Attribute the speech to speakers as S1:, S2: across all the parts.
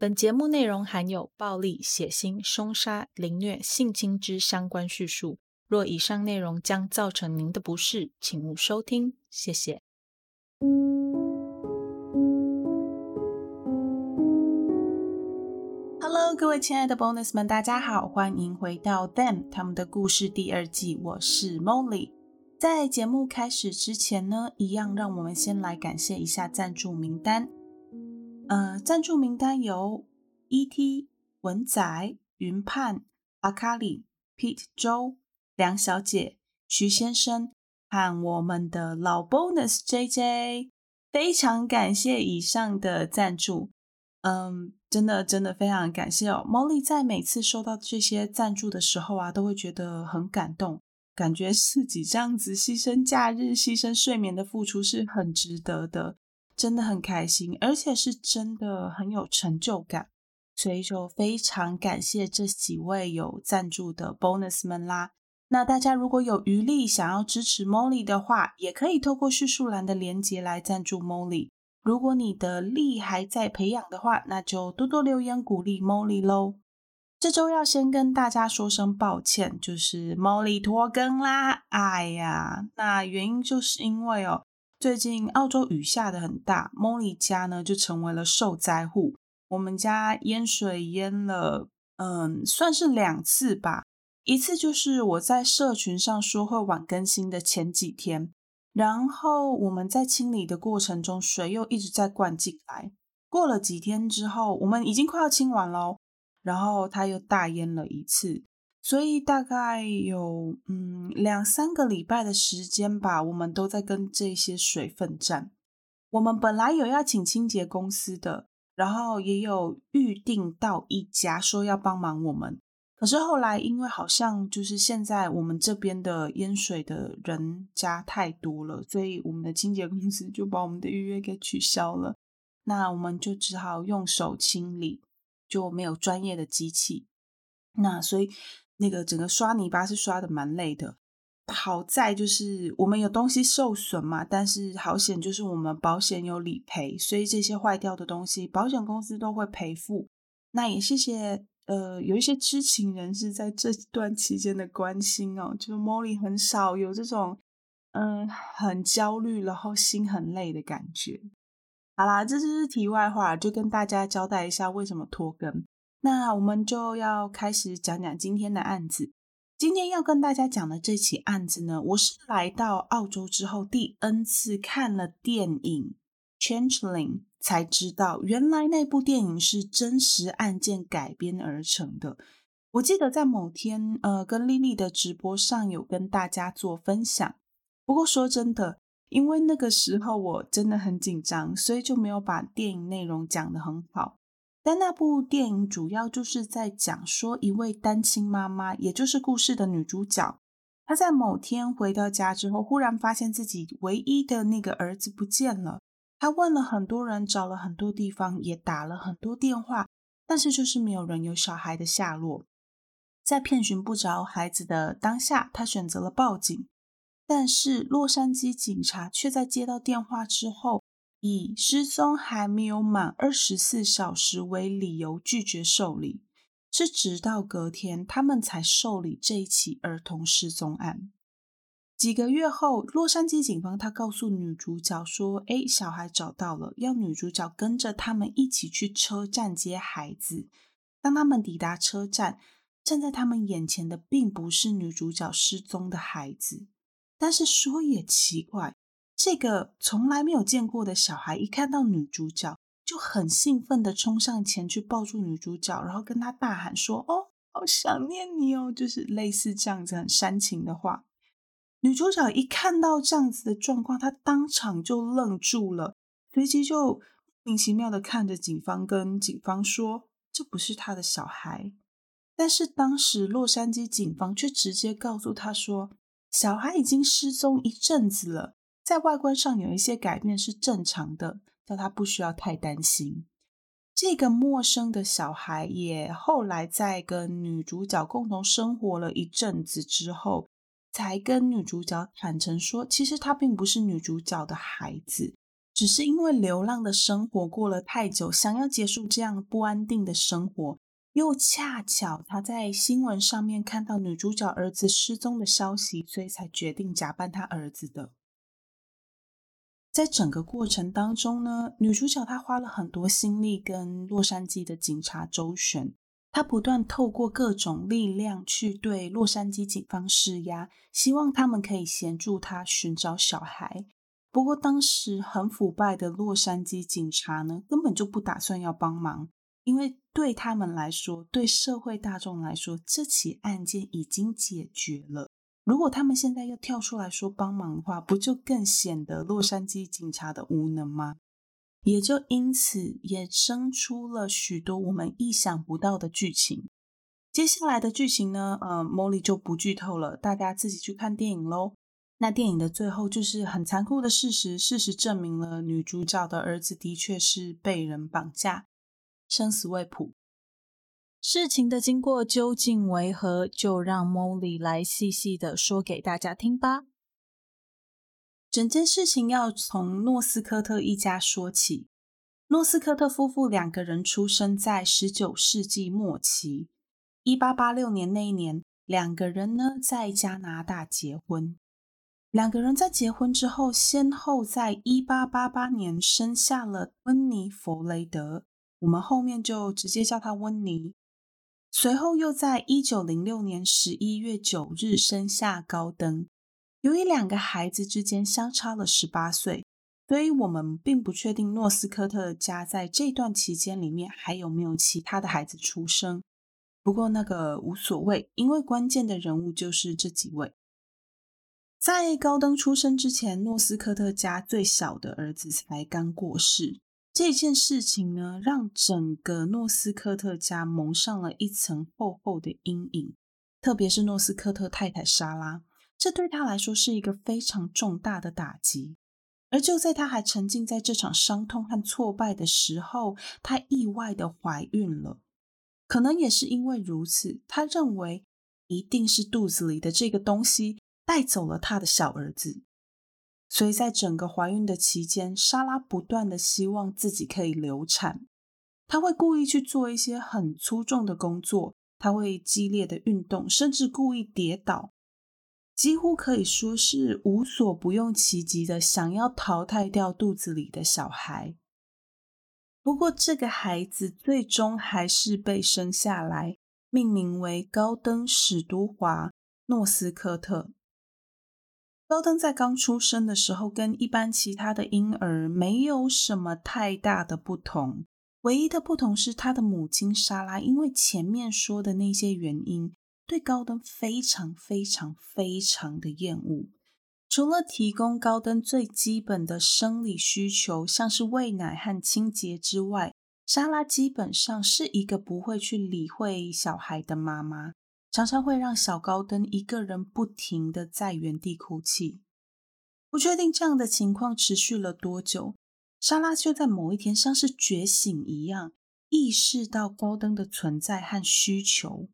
S1: 本节目内容含有暴力、血腥、凶杀、凌虐、性侵之相关叙述。若以上内容将造成您的不适，请勿收听。谢谢。Hello，各位亲爱的 Bonus 们，大家好，欢迎回到 Them 他们的故事第二季。我是 Molly。在节目开始之前呢，一样让我们先来感谢一下赞助名单。呃，赞助名单由 E.T. 文仔、云盼、阿卡里、Pete、周、梁小姐、徐先生和我们的老 Bonus J.J。非常感谢以上的赞助，嗯，真的真的非常感谢哦。Molly 在每次收到这些赞助的时候啊，都会觉得很感动，感觉自己这样子牺牲假日、牺牲睡眠的付出是很值得的。真的很开心，而且是真的很有成就感，所以就非常感谢这几位有赞助的 bonus 们啦。那大家如果有余力想要支持 Molly 的话，也可以透过叙述栏的连接来赞助 Molly。如果你的力还在培养的话，那就多多留言鼓励 Molly 喽。这周要先跟大家说声抱歉，就是 Molly 拖更啦。哎呀，那原因就是因为哦。最近澳洲雨下的很大，Molly 家呢就成为了受灾户。我们家淹水淹了，嗯，算是两次吧。一次就是我在社群上说会晚更新的前几天，然后我们在清理的过程中，水又一直在灌进来。过了几天之后，我们已经快要清完喽，然后它又大淹了一次。所以大概有嗯两三个礼拜的时间吧，我们都在跟这些水奋战。我们本来有要请清洁公司的，然后也有预定到一家说要帮忙我们。可是后来因为好像就是现在我们这边的淹水的人家太多了，所以我们的清洁公司就把我们的预约给取消了。那我们就只好用手清理，就没有专业的机器。那所以。那个整个刷泥巴是刷的蛮累的，好在就是我们有东西受损嘛，但是好险就是我们保险有理赔，所以这些坏掉的东西保险公司都会赔付。那也谢谢呃有一些知情人士在这段期间的关心哦，就是 Molly 很少有这种嗯很焦虑然后心很累的感觉。好啦，这就是题外话，就跟大家交代一下为什么拖更。那我们就要开始讲讲今天的案子。今天要跟大家讲的这起案子呢，我是来到澳洲之后第 N 次看了电影《Changeling》，才知道原来那部电影是真实案件改编而成的。我记得在某天，呃，跟丽丽的直播上有跟大家做分享。不过说真的，因为那个时候我真的很紧张，所以就没有把电影内容讲得很好。但那部电影主要就是在讲说，一位单亲妈妈，也就是故事的女主角，她在某天回到家之后，忽然发现自己唯一的那个儿子不见了。她问了很多人，找了很多地方，也打了很多电话，但是就是没有人有小孩的下落。在遍寻不着孩子的当下，她选择了报警，但是洛杉矶警察却在接到电话之后。以失踪还没有满二十四小时为理由拒绝受理，是直到隔天他们才受理这一起儿童失踪案。几个月后，洛杉矶警方他告诉女主角说：“哎，小孩找到了，要女主角跟着他们一起去车站接孩子。”当他们抵达车站，站在他们眼前的并不是女主角失踪的孩子，但是说也奇怪。这个从来没有见过的小孩，一看到女主角就很兴奋的冲上前去抱住女主角，然后跟她大喊说：“哦，好想念你哦！”就是类似这样子很煽情的话。女主角一看到这样子的状况，她当场就愣住了，随即就莫名其妙的看着警方，跟警方说：“这不是她的小孩。”但是当时洛杉矶警方却直接告诉她说：“小孩已经失踪一阵子了。”在外观上有一些改变是正常的，叫他不需要太担心。这个陌生的小孩也后来在跟女主角共同生活了一阵子之后，才跟女主角坦诚说，其实他并不是女主角的孩子，只是因为流浪的生活过了太久，想要结束这样不安定的生活，又恰巧他在新闻上面看到女主角儿子失踪的消息，所以才决定假扮他儿子的。在整个过程当中呢，女主角她花了很多心力跟洛杉矶的警察周旋，她不断透过各种力量去对洛杉矶警方施压，希望他们可以协助她寻找小孩。不过当时很腐败的洛杉矶警察呢，根本就不打算要帮忙，因为对他们来说，对社会大众来说，这起案件已经解决了。如果他们现在又跳出来说帮忙的话，不就更显得洛杉矶警察的无能吗？也就因此衍生出了许多我们意想不到的剧情。接下来的剧情呢，呃，Molly 就不剧透了，大家自己去看电影喽。那电影的最后就是很残酷的事实，事实证明了女主角的儿子的确是被人绑架，生死未卜。事情的经过究竟为何？就让 Molly 来细细的说给大家听吧。整件事情要从诺斯科特一家说起。诺斯科特夫妇两个人出生在十九世纪末期，一八八六年那一年，两个人呢在加拿大结婚。两个人在结婚之后，先后在一八八八年生下了温尼·弗雷德，我们后面就直接叫他温尼。随后又在一九零六年十一月九日生下高登。由于两个孩子之间相差了十八岁，所以我们并不确定诺斯科特家在这段期间里面还有没有其他的孩子出生。不过那个无所谓，因为关键的人物就是这几位。在高登出生之前，诺斯科特家最小的儿子才刚过世。这件事情呢，让整个诺斯科特家蒙上了一层厚厚的阴影。特别是诺斯科特太太莎拉，这对他来说是一个非常重大的打击。而就在他还沉浸在这场伤痛和挫败的时候，他意外的怀孕了。可能也是因为如此，他认为一定是肚子里的这个东西带走了他的小儿子。所以在整个怀孕的期间，莎拉不断的希望自己可以流产。她会故意去做一些很粗重的工作，她会激烈的运动，甚至故意跌倒，几乎可以说是无所不用其极的想要淘汰掉肚子里的小孩。不过，这个孩子最终还是被生下来，命名为高登·史都华·诺斯科特。高登在刚出生的时候，跟一般其他的婴儿没有什么太大的不同。唯一的不同是，他的母亲莎拉因为前面说的那些原因，对高登非常非常非常的厌恶。除了提供高登最基本的生理需求，像是喂奶和清洁之外，莎拉基本上是一个不会去理会小孩的妈妈。常常会让小高登一个人不停的在原地哭泣。不确定这样的情况持续了多久，莎拉就在某一天像是觉醒一样，意识到高登的存在和需求，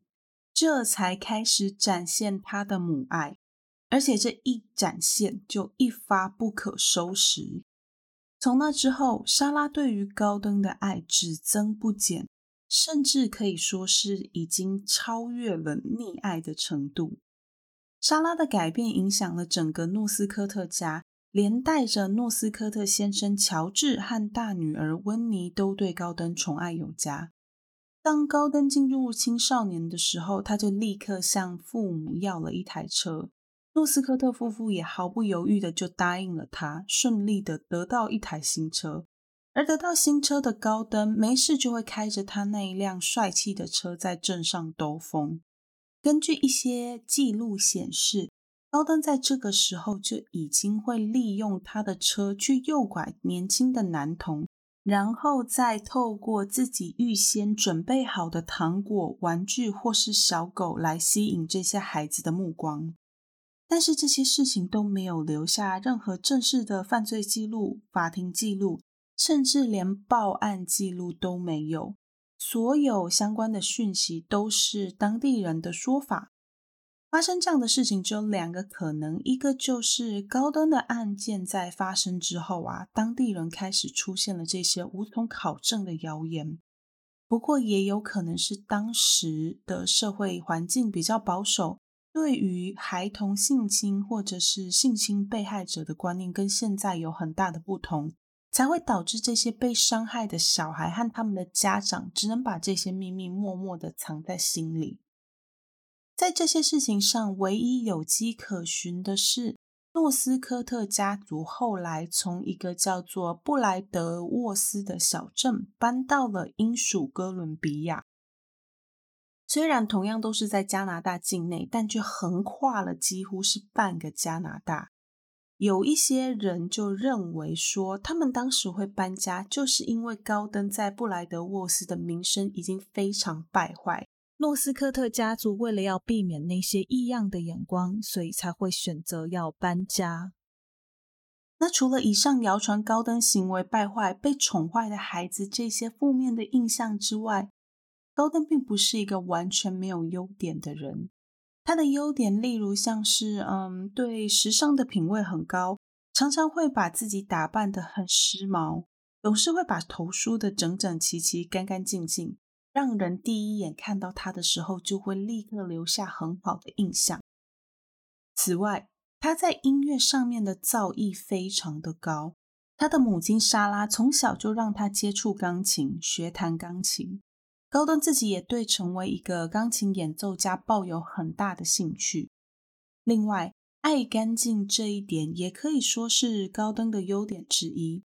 S1: 这才开始展现他的母爱，而且这一展现就一发不可收拾。从那之后，莎拉对于高登的爱只增不减。甚至可以说是已经超越了溺爱的程度。莎拉的改变影响了整个诺斯科特家，连带着诺斯科特先生乔治和大女儿温妮都对高登宠爱有加。当高登进入青少年的时候，他就立刻向父母要了一台车。诺斯科特夫妇也毫不犹豫的就答应了他，顺利的得到一台新车。而得到新车的高登，没事就会开着他那一辆帅气的车在镇上兜风。根据一些记录显示，高登在这个时候就已经会利用他的车去诱拐年轻的男童，然后再透过自己预先准备好的糖果、玩具或是小狗来吸引这些孩子的目光。但是这些事情都没有留下任何正式的犯罪记录、法庭记录。甚至连报案记录都没有，所有相关的讯息都是当地人的说法。发生这样的事情只有两个可能，一个就是高登的案件在发生之后啊，当地人开始出现了这些无从考证的谣言。不过也有可能是当时的社会环境比较保守，对于孩童性侵或者是性侵被害者的观念跟现在有很大的不同，才会导致这些被伤害的小孩和他们的家长只能把这些秘密默默的藏在心里。在这些事情上，唯一有迹可循的是，诺斯科特家族后来从一个叫做布莱德沃斯的小镇搬到了英属哥伦比亚。虽然同样都是在加拿大境内，但却横跨了几乎是半个加拿大。有一些人就认为说，他们当时会搬家，就是因为高登在布莱德沃斯的名声已经非常败坏。诺斯科特家族为了要避免那些异样的眼光，所以才会选择要搬家。那除了以上谣传高登行为败坏、被宠坏的孩子这些负面的印象之外，高登并不是一个完全没有优点的人。他的优点，例如像是嗯，对时尚的品味很高，常常会把自己打扮得很时髦，总是会把头梳得整整齐齐、干干净净。让人第一眼看到他的时候，就会立刻留下很好的印象。此外，他在音乐上面的造诣非常的高。他的母亲莎拉从小就让他接触钢琴，学弹钢琴。高登自己也对成为一个钢琴演奏家抱有很大的兴趣。另外，爱干净这一点也可以说是高登的优点之一。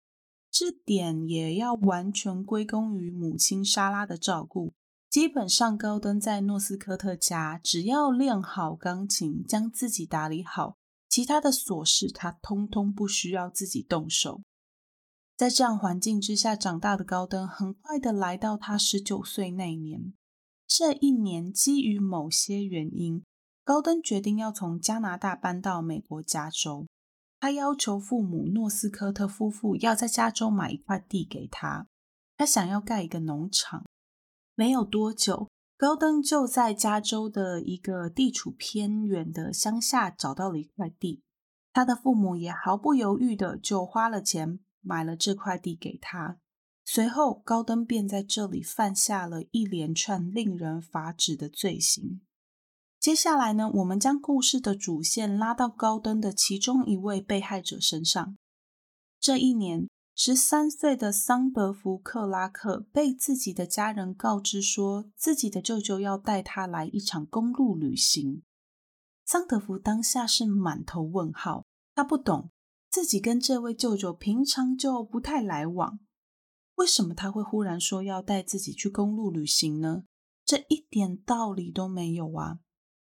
S1: 这点也要完全归功于母亲莎拉的照顾。基本上，高登在诺斯科特家，只要练好钢琴，将自己打理好，其他的琐事他通通不需要自己动手。在这样环境之下长大的高登，很快的来到他十九岁那一年。这一年，基于某些原因，高登决定要从加拿大搬到美国加州。他要求父母诺斯科特夫妇要在加州买一块地给他，他想要盖一个农场。没有多久，高登就在加州的一个地处偏远的乡下找到了一块地，他的父母也毫不犹豫的就花了钱买了这块地给他。随后，高登便在这里犯下了一连串令人发指的罪行。接下来呢，我们将故事的主线拉到高登的其中一位被害者身上。这一年，十三岁的桑德福·克拉克被自己的家人告知说，自己的舅舅要带他来一场公路旅行。桑德福当下是满头问号，他不懂自己跟这位舅舅平常就不太来往，为什么他会忽然说要带自己去公路旅行呢？这一点道理都没有啊！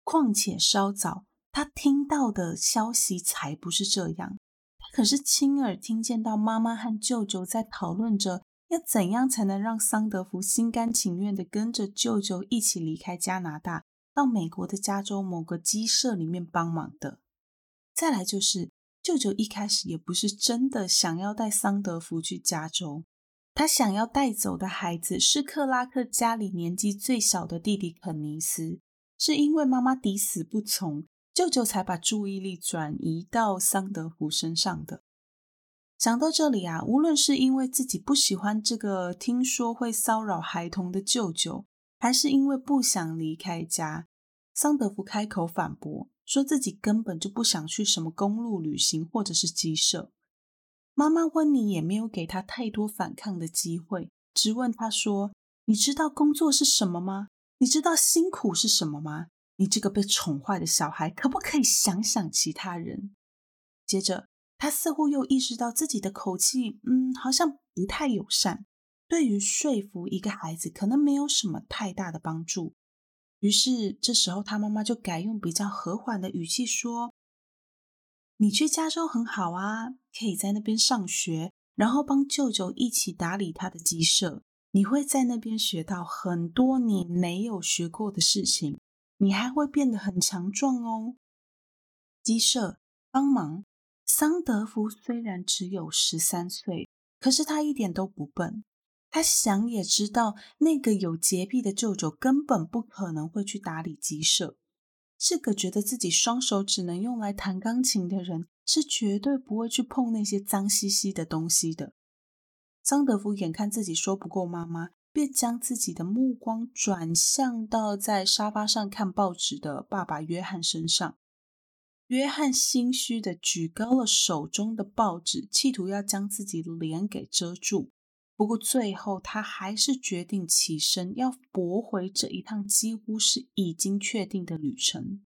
S1: 况且稍早，他听到的消息才不是这样。他可是亲耳听见到妈妈和舅舅在讨论着要怎样才能让桑德福心甘情愿的跟着舅舅一起离开加拿大，到美国的加州某个鸡舍里面帮忙的。再来就是，舅舅一开始也不是真的想要带桑德福去加州，他想要带走的孩子是克拉克家里年纪最小的弟弟肯尼斯。是因为妈妈抵死不从，舅舅才把注意力转移到桑德福身上的。想到这里啊，无论是因为自己不喜欢这个听说会骚扰孩童的舅舅，还是因为不想离开家，桑德福开口反驳，说自己根本就不想去什么公路旅行或者是鸡舍。妈妈温妮也没有给他太多反抗的机会，只问他说：“你知道工作是什么吗？”你知道辛苦是什么吗？你这个被宠坏的小孩，可不可以想想其他人？接着，他似乎又意识到自己的口气，嗯，好像不太友善，对于说服一个孩子，可能没有什么太大的帮助。于是，这时候他妈妈就改用比较和缓的语气说：“你去加州很好啊，可以在那边上学，然后帮舅舅一起打理他的鸡舍。”你会在那边学到很多你没有学过的事情，你还会变得很强壮哦。鸡舍帮忙，桑德福虽然只有十三岁，可是他一点都不笨。他想也知道，那个有洁癖的舅舅根本不可能会去打理鸡舍。是个觉得自己双手只能用来弹钢琴的人，是绝对不会去碰那些脏兮兮的东西的。桑德福眼看自己说不过妈妈，便将自己的目光转向到在沙发上看报纸的爸爸约翰身上。约翰心虚的举高了手中的报纸，企图要将自己脸给遮住。不过最后，他还是决定起身，要驳回这一趟几乎是已经确定的旅程。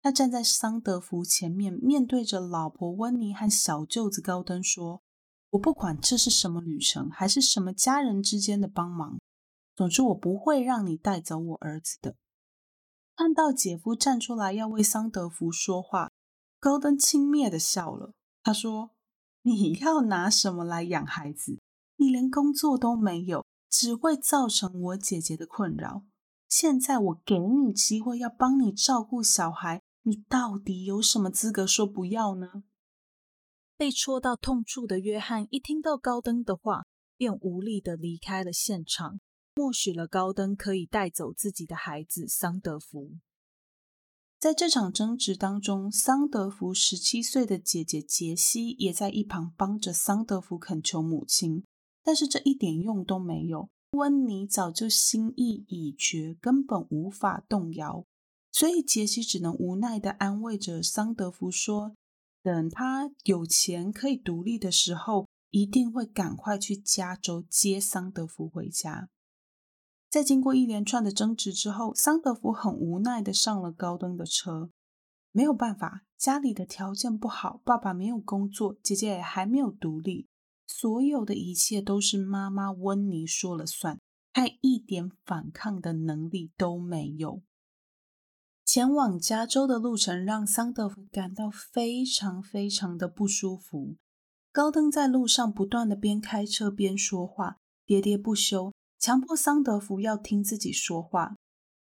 S1: 他站在桑德福前面，面对着老婆温妮和小舅子高登说：“我不管这是什么旅程，还是什么家人之间的帮忙，总之我不会让你带走我儿子的。”看到姐夫站出来要为桑德福说话，高登轻蔑的笑了。他说：“你要拿什么来养孩子？你连工作都没有，只会造成我姐姐的困扰。现在我给你机会要帮你照顾小孩，你到底有什么资格说不要呢？”被戳到痛处的约翰一听到高登的话，便无力的离开了现场。默许了高登可以带走自己的孩子桑德福。在这场争执当中，桑德福十七岁的姐姐杰西也在一旁帮着桑德福恳求母亲，但是这一点用都没有。温妮早就心意已决，根本无法动摇，所以杰西只能无奈的安慰着桑德福说：“等他有钱可以独立的时候，一定会赶快去加州接桑德福回家。”在经过一连串的争执之后，桑德福很无奈的上了高登的车。没有办法，家里的条件不好，爸爸没有工作，姐姐也还没有独立，所有的一切都是妈妈温妮说了算，他一点反抗的能力都没有。前往加州的路程让桑德福感到非常非常的不舒服。高登在路上不断的边开车边说话，喋喋不休。强迫桑德福要听自己说话。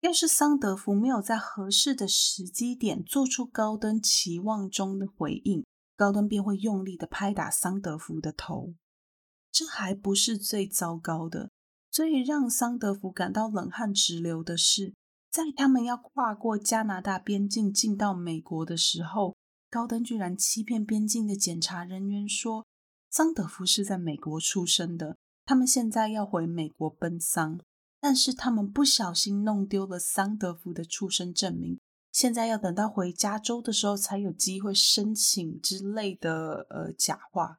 S1: 要是桑德福没有在合适的时机点做出高登期望中的回应，高登便会用力的拍打桑德福的头。这还不是最糟糕的，最让桑德福感到冷汗直流的是，在他们要跨过加拿大边境进到美国的时候，高登居然欺骗边境的检查人员说，桑德福是在美国出生的。他们现在要回美国奔丧，但是他们不小心弄丢了桑德福的出生证明，现在要等到回加州的时候才有机会申请之类的呃假话。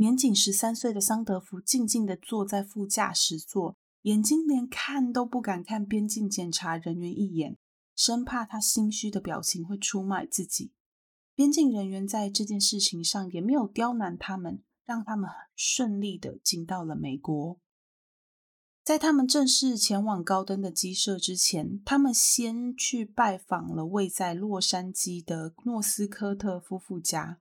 S1: 年仅十三岁的桑德福静静的坐在副驾驶座，眼睛连看都不敢看边境检查人员一眼，生怕他心虚的表情会出卖自己。边境人员在这件事情上也没有刁难他们。让他们很顺利的进到了美国。在他们正式前往高登的鸡舍之前，他们先去拜访了位在洛杉矶的诺斯科特夫妇家。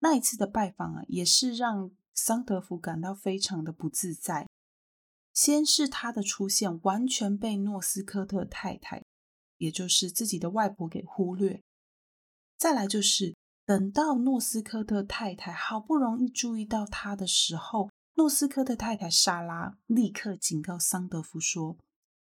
S1: 那一次的拜访啊，也是让桑德福感到非常的不自在。先是他的出现完全被诺斯科特太太，也就是自己的外婆给忽略。再来就是。等到诺斯科特太太好不容易注意到他的时候，诺斯科特太太莎拉立刻警告桑德福说：“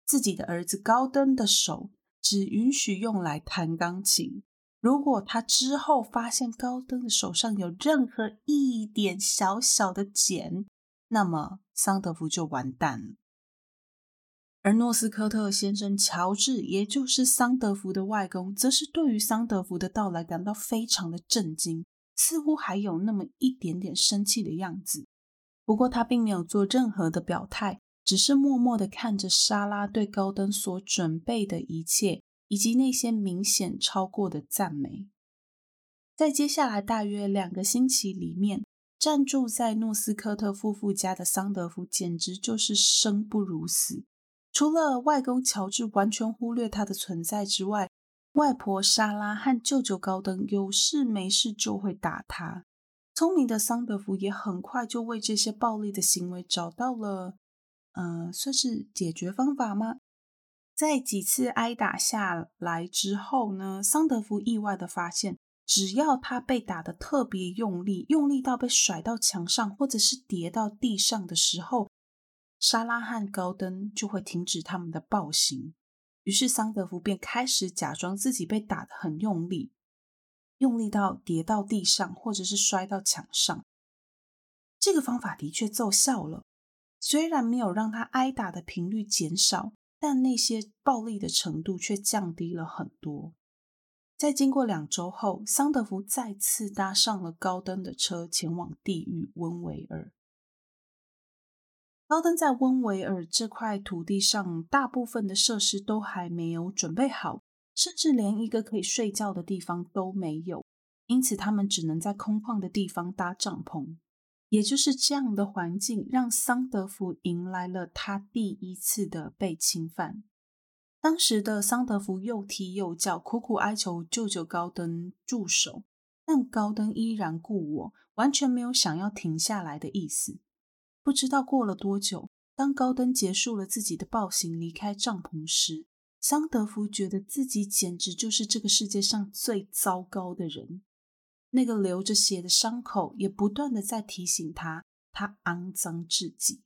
S1: 自己的儿子高登的手只允许用来弹钢琴。如果他之后发现高登的手上有任何一点小小的茧，那么桑德福就完蛋了。”而诺斯科特先生乔治，也就是桑德福的外公，则是对于桑德福的到来感到非常的震惊，似乎还有那么一点点生气的样子。不过他并没有做任何的表态，只是默默的看着莎拉对高登所准备的一切，以及那些明显超过的赞美。在接下来大约两个星期里面，暂住在诺斯科特夫妇家的桑德福，简直就是生不如死。除了外公乔治完全忽略他的存在之外，外婆莎拉和舅舅高登有事没事就会打他。聪明的桑德福也很快就为这些暴力的行为找到了，呃，算是解决方法吗？在几次挨打下来之后呢，桑德福意外的发现，只要他被打的特别用力，用力到被甩到墙上或者是跌到地上的时候。莎拉和高登就会停止他们的暴行。于是桑德福便开始假装自己被打得很用力，用力到跌到地上，或者是摔到墙上。这个方法的确奏效了，虽然没有让他挨打的频率减少，但那些暴力的程度却降低了很多。在经过两周后，桑德福再次搭上了高登的车，前往地狱温维尔。高登在温维尔这块土地上，大部分的设施都还没有准备好，甚至连一个可以睡觉的地方都没有。因此，他们只能在空旷的地方搭帐篷。也就是这样的环境，让桑德福迎来了他第一次的被侵犯。当时的桑德福又踢又叫，苦苦哀求舅舅高登住手，但高登依然故我，完全没有想要停下来的意思。不知道过了多久，当高登结束了自己的暴行，离开帐篷时，桑德福觉得自己简直就是这个世界上最糟糕的人。那个流着血的伤口也不断的在提醒他，他肮脏至极。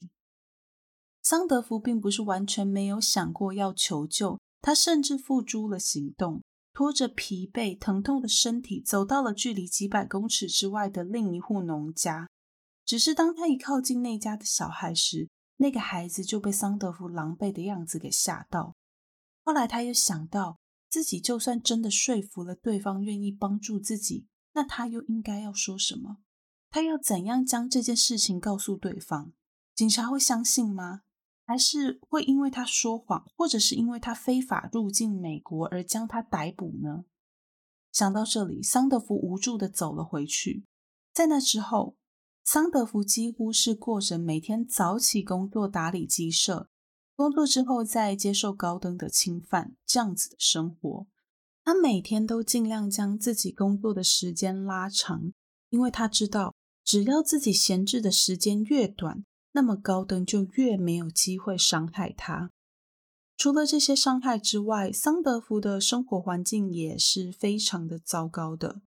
S1: 桑德福并不是完全没有想过要求救，他甚至付诸了行动，拖着疲惫疼痛的身体，走到了距离几百公尺之外的另一户农家。只是当他一靠近那家的小孩时，那个孩子就被桑德福狼狈的样子给吓到。后来他又想到，自己就算真的说服了对方愿意帮助自己，那他又应该要说什么？他要怎样将这件事情告诉对方？警察会相信吗？还是会因为他说谎，或者是因为他非法入境美国而将他逮捕呢？想到这里，桑德福无助的走了回去。在那之后。桑德福几乎是过着每天早起工作、打理鸡舍，工作之后再接受高登的侵犯这样子的生活。他每天都尽量将自己工作的时间拉长，因为他知道，只要自己闲置的时间越短，那么高登就越没有机会伤害他。除了这些伤害之外，桑德福的生活环境也是非常的糟糕的。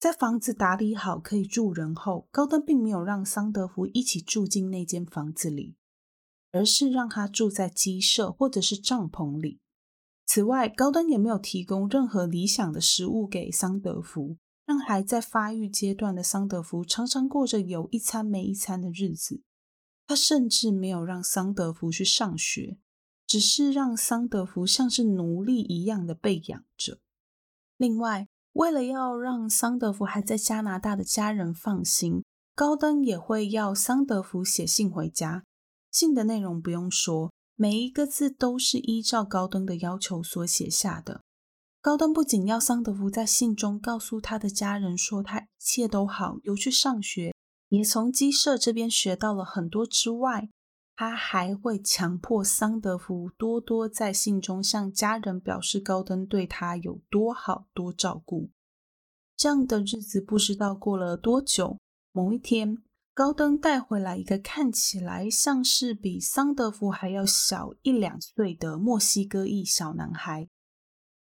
S1: 在房子打理好可以住人后，高登并没有让桑德福一起住进那间房子里，而是让他住在鸡舍或者是帐篷里。此外，高登也没有提供任何理想的食物给桑德福，让还在发育阶段的桑德福常常过着有一餐没一餐的日子。他甚至没有让桑德福去上学，只是让桑德福像是奴隶一样的被养着。另外，为了要让桑德福还在加拿大的家人放心，高登也会要桑德福写信回家。信的内容不用说，每一个字都是依照高登的要求所写下的。高登不仅要桑德福在信中告诉他的家人说他一切都好，有去上学，也从鸡舍这边学到了很多之外。他还会强迫桑德福多多在信中向家人表示高登对他有多好、多照顾。这样的日子不知道过了多久，某一天，高登带回来一个看起来像是比桑德福还要小一两岁的墨西哥裔小男孩。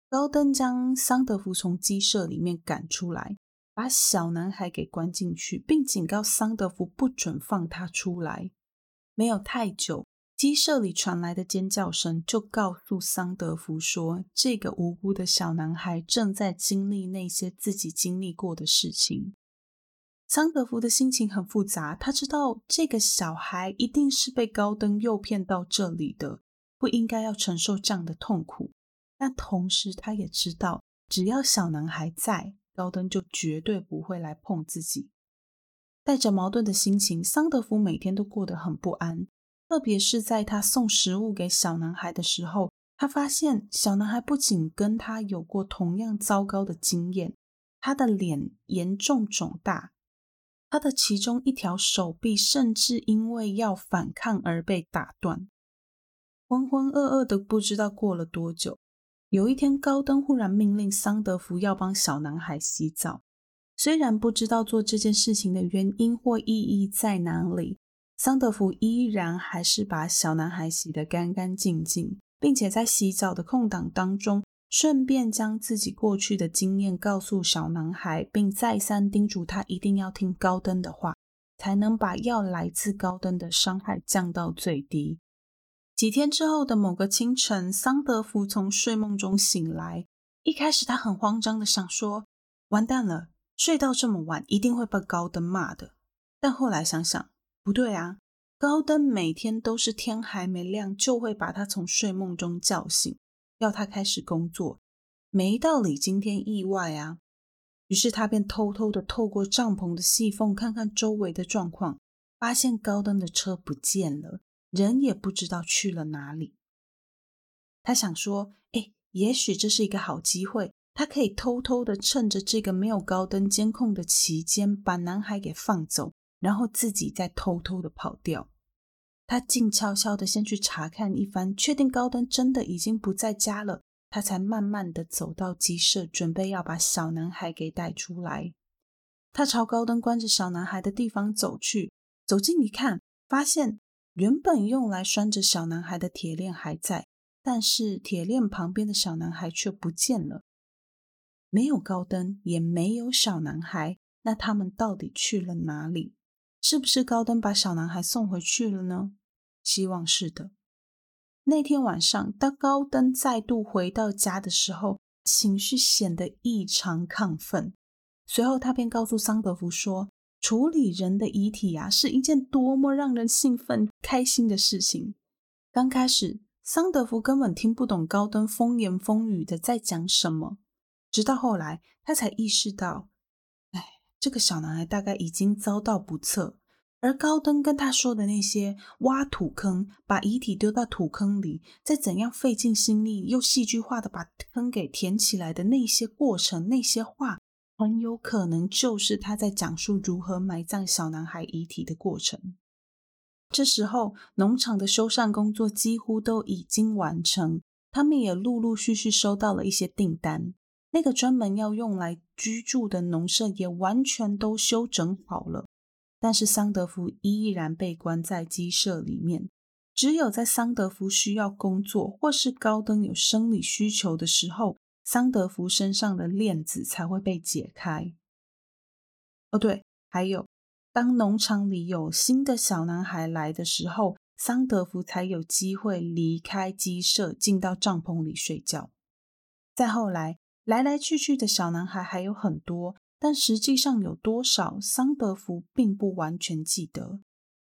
S1: 高登将桑德福从鸡舍里面赶出来，把小男孩给关进去，并警告桑德福不准放他出来。没有太久，鸡舍里传来的尖叫声就告诉桑德福说，这个无辜的小男孩正在经历那些自己经历过的事情。桑德福的心情很复杂，他知道这个小孩一定是被高登诱骗到这里的，不应该要承受这样的痛苦。但同时，他也知道，只要小男孩在，高登就绝对不会来碰自己。带着矛盾的心情，桑德福每天都过得很不安。特别是在他送食物给小男孩的时候，他发现小男孩不仅跟他有过同样糟糕的经验，他的脸严重肿大，他的其中一条手臂甚至因为要反抗而被打断。浑浑噩噩的，不知道过了多久。有一天，高登忽然命令桑德福要帮小男孩洗澡。虽然不知道做这件事情的原因或意义在哪里，桑德福依然还是把小男孩洗得干干净净，并且在洗澡的空档当中，顺便将自己过去的经验告诉小男孩，并再三叮嘱他一定要听高登的话，才能把要来自高登的伤害降到最低。几天之后的某个清晨，桑德福从睡梦中醒来。一开始他很慌张的想说：“完蛋了，睡到这么晚，一定会被高登骂的。”但后来想想，不对啊，高登每天都是天还没亮就会把他从睡梦中叫醒，要他开始工作，没道理今天意外啊。于是他便偷偷的透过帐篷的细缝看看周围的状况，发现高登的车不见了。人也不知道去了哪里。他想说：“哎，也许这是一个好机会，他可以偷偷的趁着这个没有高登监控的期间，把男孩给放走，然后自己再偷偷的跑掉。”他静悄悄的先去查看一番，确定高登真的已经不在家了，他才慢慢的走到鸡舍，准备要把小男孩给带出来。他朝高登关着小男孩的地方走去，走近一看，发现。原本用来拴着小男孩的铁链还在，但是铁链旁边的小男孩却不见了。没有高登，也没有小男孩，那他们到底去了哪里？是不是高登把小男孩送回去了呢？希望是的。那天晚上，当高登再度回到家的时候，情绪显得异常亢奋。随后，他便告诉桑德福说。处理人的遗体啊，是一件多么让人兴奋、开心的事情。刚开始，桑德福根本听不懂高登风言风语的在讲什么，直到后来，他才意识到，这个小男孩大概已经遭到不测。而高登跟他说的那些挖土坑、把遗体丢到土坑里，再怎样费尽心力又戏剧化的把坑给填起来的那些过程、那些话。很有可能就是他在讲述如何埋葬小男孩遗体的过程。这时候，农场的修缮工作几乎都已经完成，他们也陆陆续续收到了一些订单。那个专门要用来居住的农舍也完全都修整好了。但是桑德福依然被关在鸡舍里面，只有在桑德福需要工作或是高登有生理需求的时候。桑德福身上的链子才会被解开。哦，对，还有，当农场里有新的小男孩来的时候，桑德福才有机会离开鸡舍，进到帐篷里睡觉。再后来，来来去去的小男孩还有很多，但实际上有多少，桑德福并不完全记得。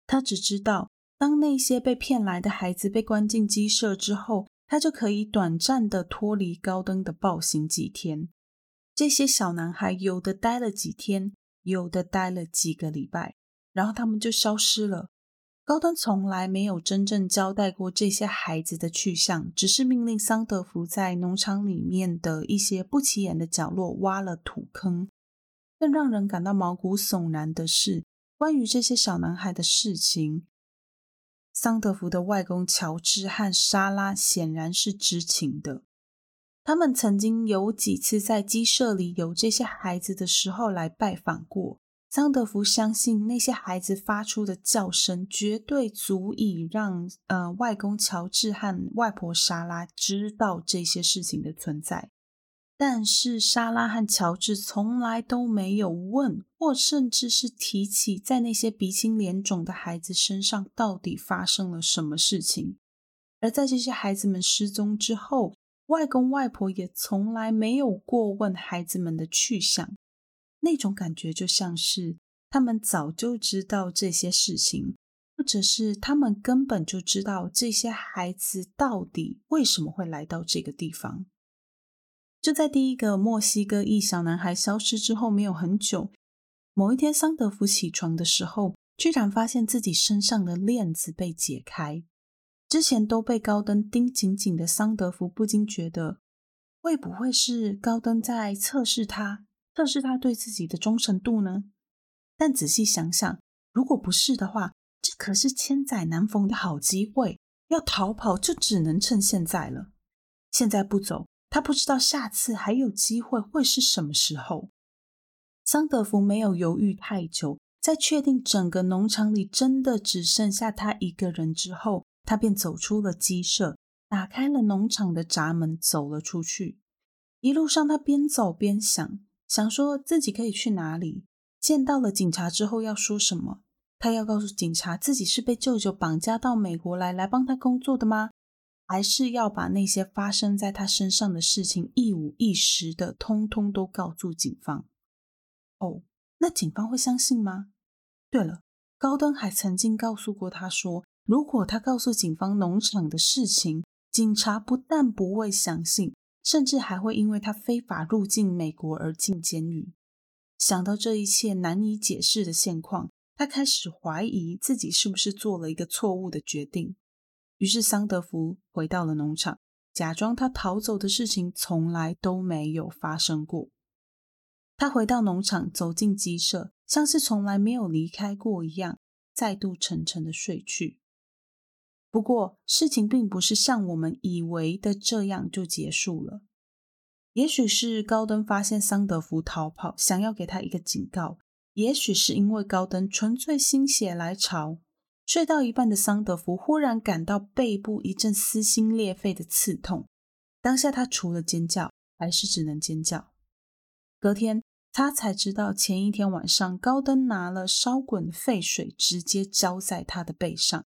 S1: 他只知道，当那些被骗来的孩子被关进鸡舍之后。他就可以短暂的脱离高登的暴行几天。这些小男孩有的待了几天，有的待了几个礼拜，然后他们就消失了。高登从来没有真正交代过这些孩子的去向，只是命令桑德福在农场里面的一些不起眼的角落挖了土坑。更让人感到毛骨悚然的是，关于这些小男孩的事情。桑德福的外公乔治和莎拉显然是知情的。他们曾经有几次在鸡舍里有这些孩子的时候来拜访过。桑德福相信那些孩子发出的叫声绝对足以让呃外公乔治和外婆莎拉知道这些事情的存在。但是莎拉和乔治从来都没有问，或甚至是提起，在那些鼻青脸肿的孩子身上到底发生了什么事情。而在这些孩子们失踪之后，外公外婆也从来没有过问孩子们的去向。那种感觉就像是他们早就知道这些事情，或者是他们根本就知道这些孩子到底为什么会来到这个地方。就在第一个墨西哥裔小男孩消失之后没有很久，某一天桑德福起床的时候，居然发现自己身上的链子被解开。之前都被高登盯紧紧的桑德福不禁觉得，会不会是高登在测试他，测试他对自己的忠诚度呢？但仔细想想，如果不是的话，这可是千载难逢的好机会，要逃跑就只能趁现在了。现在不走。他不知道下次还有机会会是什么时候。桑德福没有犹豫太久，在确定整个农场里真的只剩下他一个人之后，他便走出了鸡舍，打开了农场的闸门，走了出去。一路上，他边走边想，想说自己可以去哪里，见到了警察之后要说什么，他要告诉警察自己是被舅舅绑架到美国来，来帮他工作的吗？还是要把那些发生在他身上的事情一五一十的通通都告诉警方？哦，那警方会相信吗？对了，高登还曾经告诉过他说，如果他告诉警方农场的事情，警察不但不会相信，甚至还会因为他非法入境美国而进监狱。想到这一切难以解释的现况，他开始怀疑自己是不是做了一个错误的决定。于是桑德福回到了农场，假装他逃走的事情从来都没有发生过。他回到农场，走进鸡舍，像是从来没有离开过一样，再度沉沉的睡去。不过，事情并不是像我们以为的这样就结束了。也许是高登发现桑德福逃跑，想要给他一个警告；也许是因为高登纯粹心血来潮。睡到一半的桑德福忽然感到背部一阵撕心裂肺的刺痛，当下他除了尖叫，还是只能尖叫。隔天，他才知道前一天晚上高登拿了烧滚的沸水，直接浇在他的背上。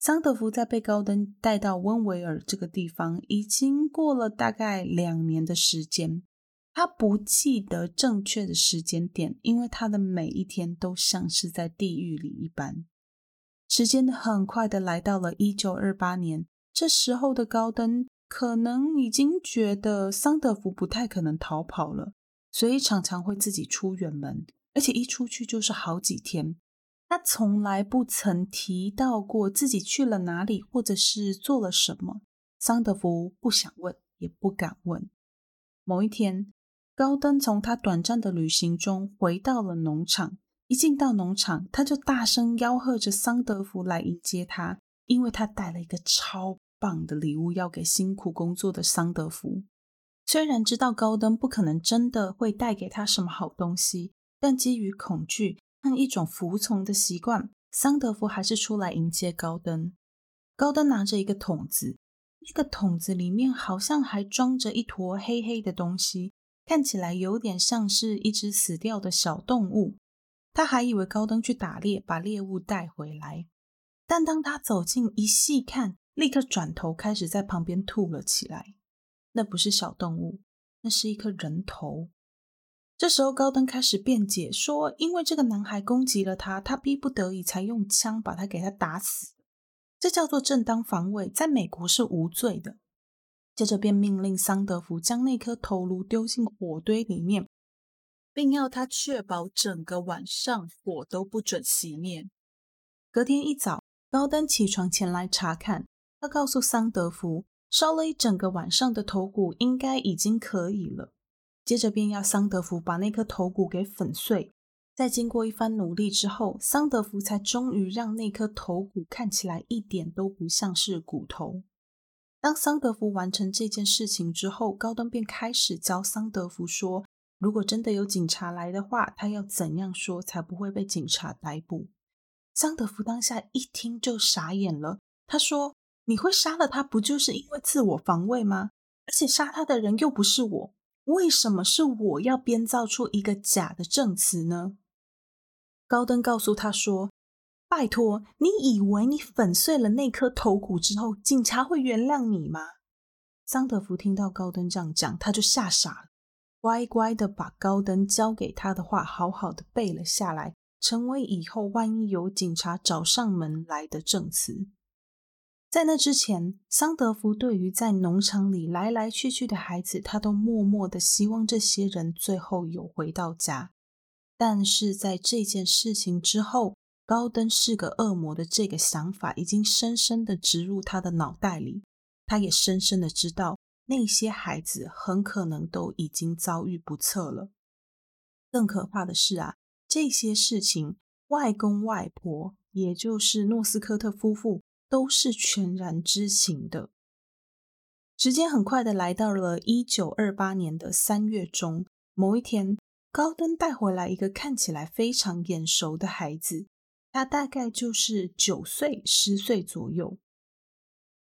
S1: 桑德福在被高登带到温维尔这个地方，已经过了大概两年的时间。他不记得正确的时间点，因为他的每一天都像是在地狱里一般。时间很快的来到了一九二八年，这时候的高登可能已经觉得桑德福不太可能逃跑了，所以常常会自己出远门，而且一出去就是好几天。他从来不曾提到过自己去了哪里，或者是做了什么。桑德福不想问，也不敢问。某一天，高登从他短暂的旅行中回到了农场。一进到农场，他就大声吆喝着桑德福来迎接他，因为他带了一个超棒的礼物要给辛苦工作的桑德福。虽然知道高登不可能真的会带给他什么好东西，但基于恐惧和一种服从的习惯，桑德福还是出来迎接高登。高登拿着一个桶子，那个桶子里面好像还装着一坨黑黑的东西，看起来有点像是一只死掉的小动物。他还以为高登去打猎，把猎物带回来。但当他走近一细看，立刻转头开始在旁边吐了起来。那不是小动物，那是一颗人头。这时候，高登开始辩解说：“因为这个男孩攻击了他，他逼不得已才用枪把他给他打死。这叫做正当防卫，在美国是无罪的。”接着便命令桑德福将那颗头颅丢进火堆里面。并要他确保整个晚上火都不准熄灭。隔天一早，高登起床前来查看，他告诉桑德福，烧了一整个晚上的头骨应该已经可以了。接着便要桑德福把那颗头骨给粉碎。在经过一番努力之后，桑德福才终于让那颗头骨看起来一点都不像是骨头。当桑德福完成这件事情之后，高登便开始教桑德福说。如果真的有警察来的话，他要怎样说才不会被警察逮捕？桑德福当下一听就傻眼了。他说：“你会杀了他，不就是因为自我防卫吗？而且杀他的人又不是我，为什么是我要编造出一个假的证词呢？”高登告诉他说：“拜托，你以为你粉碎了那颗头骨之后，警察会原谅你吗？”桑德福听到高登这样讲，他就吓傻了。乖乖的把高登交给他的话好好的背了下来，成为以后万一有警察找上门来的证词。在那之前，桑德福对于在农场里来来去去的孩子，他都默默的希望这些人最后有回到家。但是在这件事情之后，高登是个恶魔的这个想法已经深深的植入他的脑袋里，他也深深的知道。那些孩子很可能都已经遭遇不测了。更可怕的是啊，这些事情外公外婆，也就是诺斯科特夫妇，都是全然知情的。时间很快的来到了一九二八年的三月中，某一天，高登带回来一个看起来非常眼熟的孩子，他大概就是九岁、十岁左右。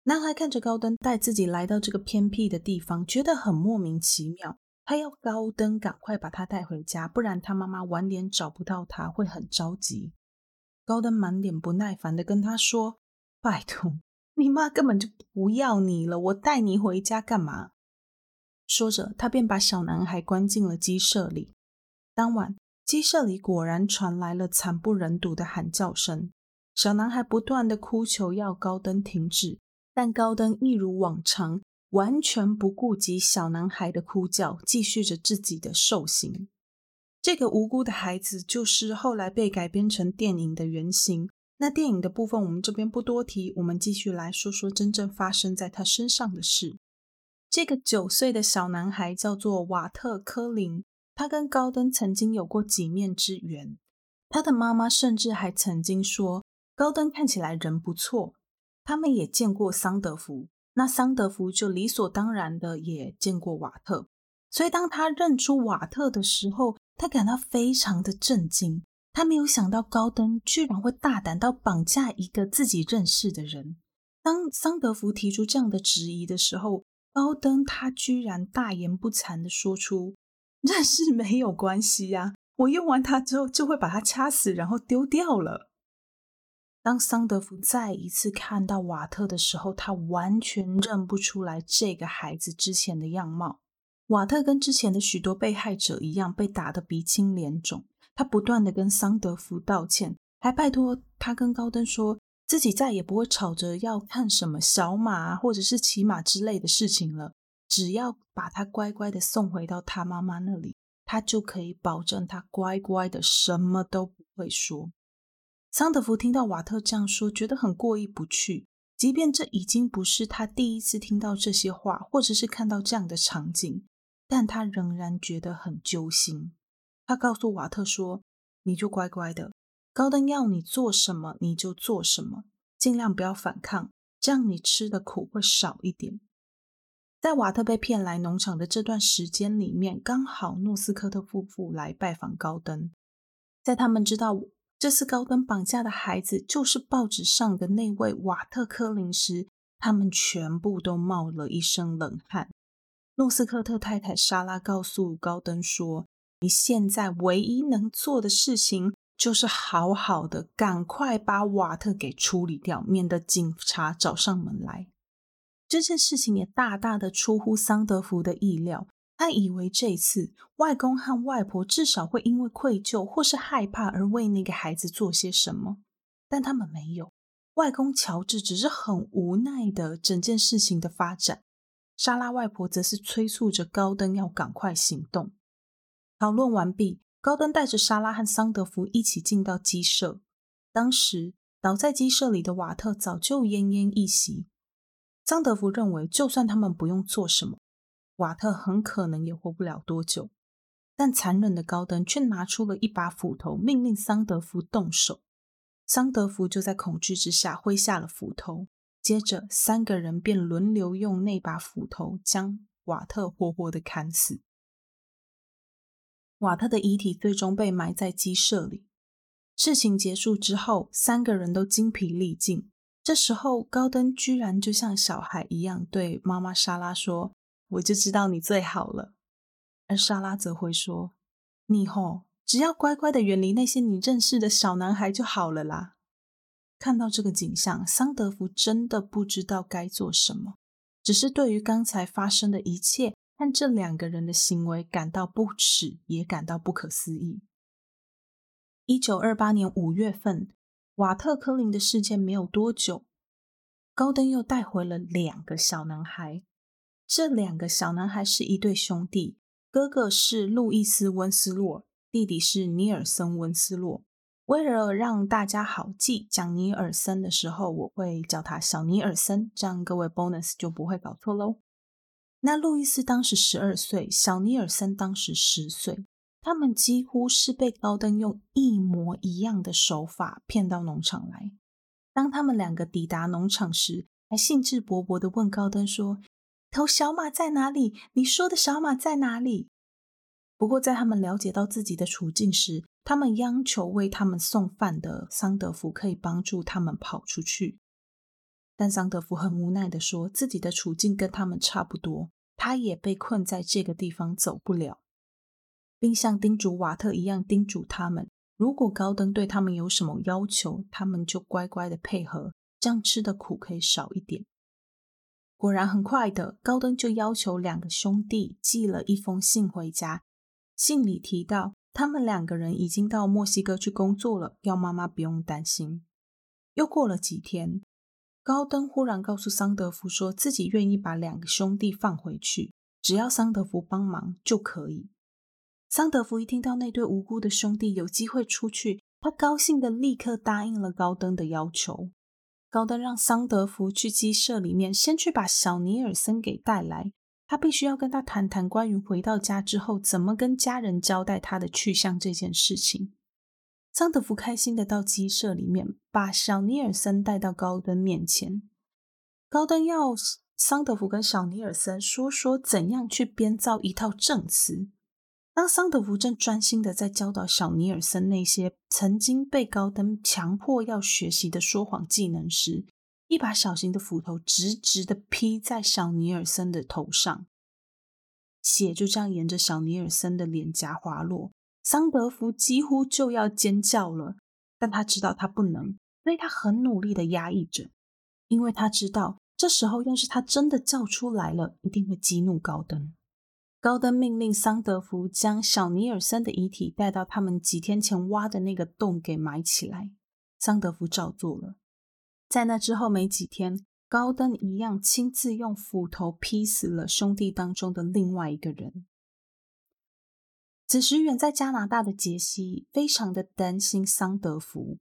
S1: 男孩看着高登带自己来到这个偏僻的地方，觉得很莫名其妙。他要高登赶快把他带回家，不然他妈妈晚点找不到他会很着急。高登满脸不耐烦的跟他说：“拜托，你妈根本就不要你了，我带你回家干嘛？”说着，他便把小男孩关进了鸡舍里。当晚，鸡舍里果然传来了惨不忍睹的喊叫声。小男孩不断的哭求要高登停止，但高登一如往常，完全不顾及小男孩的哭叫，继续着自己的受刑。这个无辜的孩子，就是后来被改编成电影的原型。那电影的部分，我们这边不多提，我们继续来说说真正发生在他身上的事。这个九岁的小男孩叫做瓦特·科林，他跟高登曾经有过几面之缘。他的妈妈甚至还曾经说，高登看起来人不错。他们也见过桑德福，那桑德福就理所当然的也见过瓦特。所以当他认出瓦特的时候，他感到非常的震惊。他没有想到高登居然会大胆到绑架一个自己认识的人。当桑德福提出这样的质疑的时候，高登他居然大言不惭的说出：“认识没有关系呀，我用完它之后就会把它掐死，然后丢掉了。”当桑德福再一次看到瓦特的时候，他完全认不出来这个孩子之前的样貌。瓦特跟之前的许多被害者一样，被打得鼻青脸肿。他不断的跟桑德福道歉，还拜托他跟高登说。自己再也不会吵着要看什么小马或者是骑马之类的事情了。只要把他乖乖的送回到他妈妈那里，他就可以保证他乖乖的什么都不会说。桑德福听到瓦特这样说，觉得很过意不去。即便这已经不是他第一次听到这些话，或者是看到这样的场景，但他仍然觉得很揪心。他告诉瓦特说：“你就乖乖的。”高登要你做什么，你就做什么，尽量不要反抗，这样你吃的苦会少一点。在瓦特被骗来农场的这段时间里面，刚好诺斯科特夫妇来拜访高登。在他们知道这次高登绑架的孩子就是报纸上的那位瓦特科林时，他们全部都冒了一身冷汗。诺斯科特太太莎拉告诉高登说：“你现在唯一能做的事情。”就是好好的，赶快把瓦特给处理掉，免得警察找上门来。这件事情也大大的出乎桑德福的意料，他以为这次外公和外婆至少会因为愧疚或是害怕而为那个孩子做些什么，但他们没有。外公乔治只是很无奈的整件事情的发展，莎拉外婆则是催促着高登要赶快行动。讨论完毕。高登带着莎拉和桑德福一起进到鸡舍。当时倒在鸡舍里的瓦特早就奄奄一息。桑德福认为，就算他们不用做什么，瓦特很可能也活不了多久。但残忍的高登却拿出了一把斧头，命令桑德福动手。桑德福就在恐惧之下挥下了斧头，接着三个人便轮流用那把斧头将瓦特活活的砍死。瓦特的遗体最终被埋在鸡舍里。事情结束之后，三个人都精疲力尽。这时候，高登居然就像小孩一样对妈妈莎拉说：“我就知道你最好了。”而莎拉则会说：“你以后只要乖乖的远离那些你认识的小男孩就好了啦。”看到这个景象，桑德福真的不知道该做什么，只是对于刚才发生的一切。看这两个人的行为，感到不耻，也感到不可思议。一九二八年五月份，瓦特科林的事件没有多久，高登又带回了两个小男孩。这两个小男孩是一对兄弟，哥哥是路易斯温斯洛，弟弟是尼尔森温斯洛。为了让大家好记，讲尼尔森的时候，我会叫他小尼尔森，这样各位 bonus 就不会搞错喽。那路易斯当时十二岁，小尼尔森当时十岁，他们几乎是被高登用一模一样的手法骗到农场来。当他们两个抵达农场时，还兴致勃勃地问高登说：“头小马在哪里？你说的小马在哪里？”不过，在他们了解到自己的处境时，他们央求为他们送饭的桑德福可以帮助他们跑出去。但桑德福很无奈地说，自己的处境跟他们差不多，他也被困在这个地方走不了，并像叮嘱瓦特一样叮嘱他们，如果高登对他们有什么要求，他们就乖乖的配合，这样吃的苦可以少一点。果然，很快的，高登就要求两个兄弟寄了一封信回家，信里提到他们两个人已经到墨西哥去工作了，要妈妈不用担心。又过了几天，高登忽然告诉桑德福，说自己愿意把两个兄弟放回去，只要桑德福帮忙就可以。桑德福一听到那对无辜的兄弟有机会出去，他高兴的立刻答应了高登的要求。高登让桑德福去鸡舍里面，先去把小尼尔森给带来，他必须要跟他谈谈关于回到家之后怎么跟家人交代他的去向这件事情。桑德福开心的到鸡舍里面，把小尼尔森带到高登面前。高登要桑德福跟小尼尔森说说怎样去编造一套证词。当桑德福正专心的在教导小尼尔森那些曾经被高登强迫要学习的说谎技能时，一把小型的斧头直直的劈在小尼尔森的头上，血就这样沿着小尼尔森的脸颊滑落。桑德福几乎就要尖叫了，但他知道他不能，所以他很努力的压抑着，因为他知道这时候要是他真的叫出来了，一定会激怒高登。高登命令桑德福将小尼尔森的遗体带到他们几天前挖的那个洞给埋起来。桑德福照做了。在那之后没几天，高登一样亲自用斧头劈死了兄弟当中的另外一个人。此时远在加拿大的杰西非常的担心桑德福。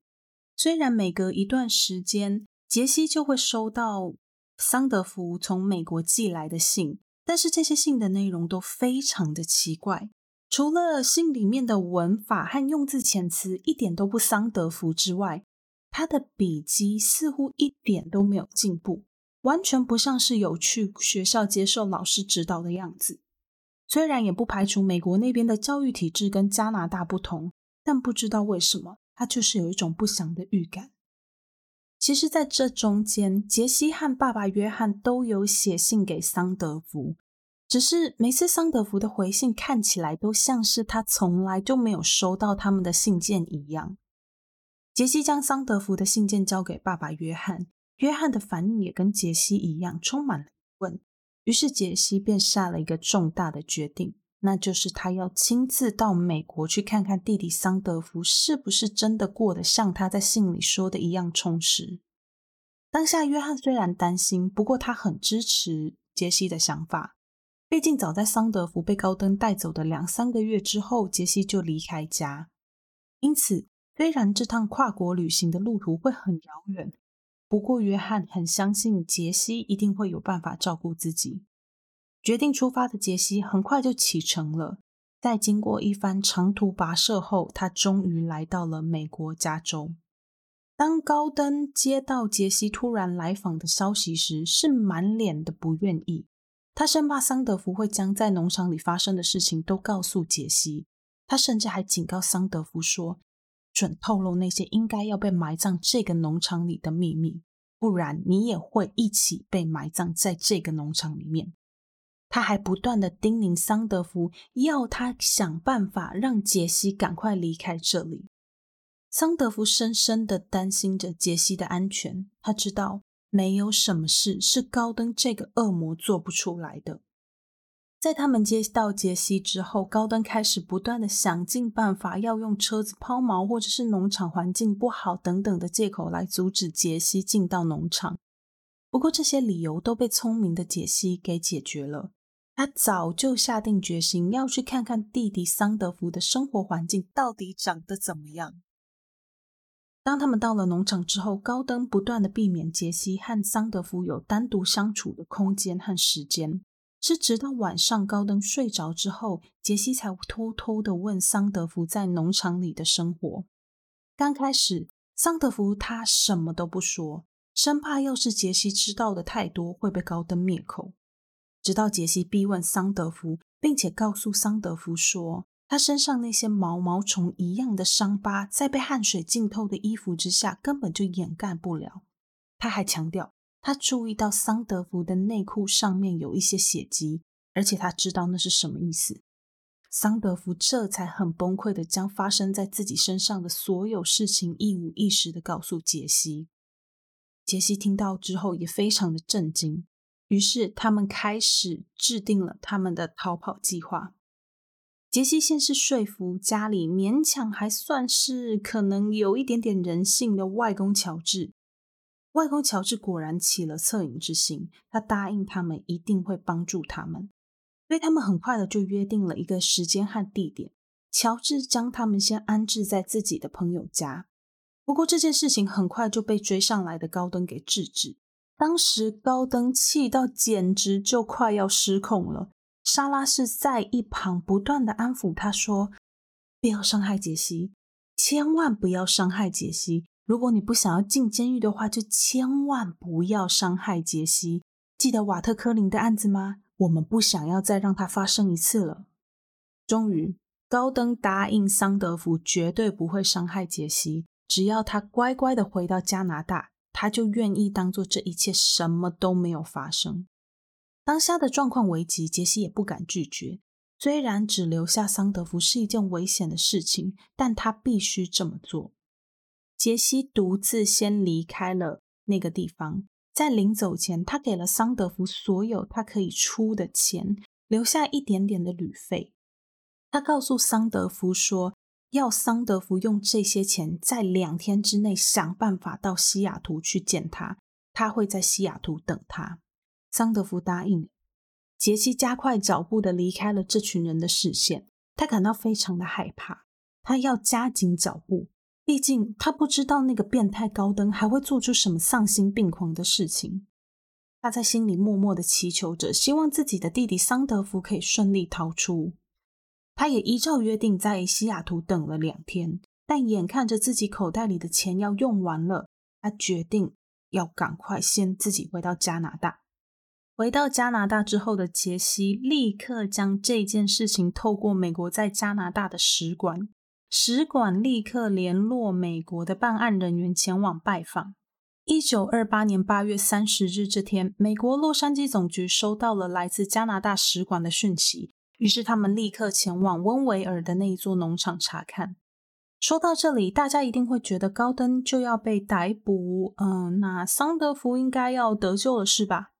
S1: 虽然每隔一段时间，杰西就会收到桑德福从美国寄来的信。但是这些信的内容都非常的奇怪，除了信里面的文法和用字遣词一点都不桑德福之外，他的笔迹似乎一点都没有进步，完全不像是有去学校接受老师指导的样子。虽然也不排除美国那边的教育体制跟加拿大不同，但不知道为什么，他就是有一种不祥的预感。其实，在这中间，杰西和爸爸约翰都有写信给桑德福，只是每次桑德福的回信看起来都像是他从来就没有收到他们的信件一样。杰西将桑德福的信件交给爸爸约翰，约翰的反应也跟杰西一样，充满了疑问。于是，杰西便下了一个重大的决定。那就是他要亲自到美国去看看弟弟桑德福是不是真的过得像他在信里说的一样充实。当下，约翰虽然担心，不过他很支持杰西的想法。毕竟，早在桑德福被高登带走的两三个月之后，杰西就离开家。因此，虽然这趟跨国旅行的路途会很遥远，不过约翰很相信杰西一定会有办法照顾自己。决定出发的杰西很快就启程了。在经过一番长途跋涉后，他终于来到了美国加州。当高登接到杰西突然来访的消息时，是满脸的不愿意。他生怕桑德福会将在农场里发生的事情都告诉杰西。他甚至还警告桑德福说：“准透露那些应该要被埋葬这个农场里的秘密，不然你也会一起被埋葬在这个农场里面。”他还不断的叮咛桑德福，要他想办法让杰西赶快离开这里。桑德福深深的担心着杰西的安全，他知道没有什么事是高登这个恶魔做不出来的。在他们接到杰西之后，高登开始不断的想尽办法，要用车子抛锚，或者是农场环境不好等等的借口来阻止杰西进到农场。不过这些理由都被聪明的杰西给解决了。他早就下定决心要去看看弟弟桑德福的生活环境到底长得怎么样。当他们到了农场之后，高登不断的避免杰西和桑德福有单独相处的空间和时间，是直到晚上高登睡着之后，杰西才偷偷的问桑德福在农场里的生活。刚开始，桑德福他什么都不说，生怕要是杰西知道的太多会被高登灭口。直到杰西逼问桑德福，并且告诉桑德福说，他身上那些毛毛虫一样的伤疤，在被汗水浸透的衣服之下，根本就掩盖不了。他还强调，他注意到桑德福的内裤上面有一些血迹，而且他知道那是什么意思。桑德福这才很崩溃的将发生在自己身上的所有事情一五一十的告诉杰西。杰西听到之后也非常的震惊，于是他们开始制定了他们的逃跑计划。杰西先是说服家里勉强还算是可能有一点点人性的外公乔治。外公乔治果然起了恻隐之心，他答应他们一定会帮助他们，所以他们很快的就约定了一个时间和地点。乔治将他们先安置在自己的朋友家。不过这件事情很快就被追上来的高登给制止。当时高登气到简直就快要失控了。莎拉是在一旁不断的安抚他说：“不要伤害杰西，千万不要伤害杰西。如果你不想要进监狱的话，就千万不要伤害杰西。记得瓦特科林的案子吗？我们不想要再让它发生一次了。”终于，高登答应桑德福绝对不会伤害杰西，只要他乖乖的回到加拿大，他就愿意当做这一切什么都没有发生。当下的状况危急，杰西也不敢拒绝。虽然只留下桑德福是一件危险的事情，但他必须这么做。杰西独自先离开了那个地方，在临走前，他给了桑德福所有他可以出的钱，留下一点点的旅费。他告诉桑德福说，要桑德福用这些钱在两天之内想办法到西雅图去见他，他会在西雅图等他。桑德福答应，杰西加快脚步的离开了这群人的视线。他感到非常的害怕，他要加紧脚步，毕竟他不知道那个变态高登还会做出什么丧心病狂的事情。他在心里默默的祈求着，希望自己的弟弟桑德福可以顺利逃出。他也依照约定在西雅图等了两天，但眼看着自己口袋里的钱要用完了，他决定要赶快先自己回到加拿大。回到加拿大之后的杰西，立刻将这件事情透过美国在加拿大的使馆，使馆立刻联络美国的办案人员前往拜访。一九二八年八月三十日这天，美国洛杉矶总局收到了来自加拿大使馆的讯息，于是他们立刻前往温维尔的那一座农场查看。说到这里，大家一定会觉得高登就要被逮捕，嗯，那桑德福应该要得救了，是吧？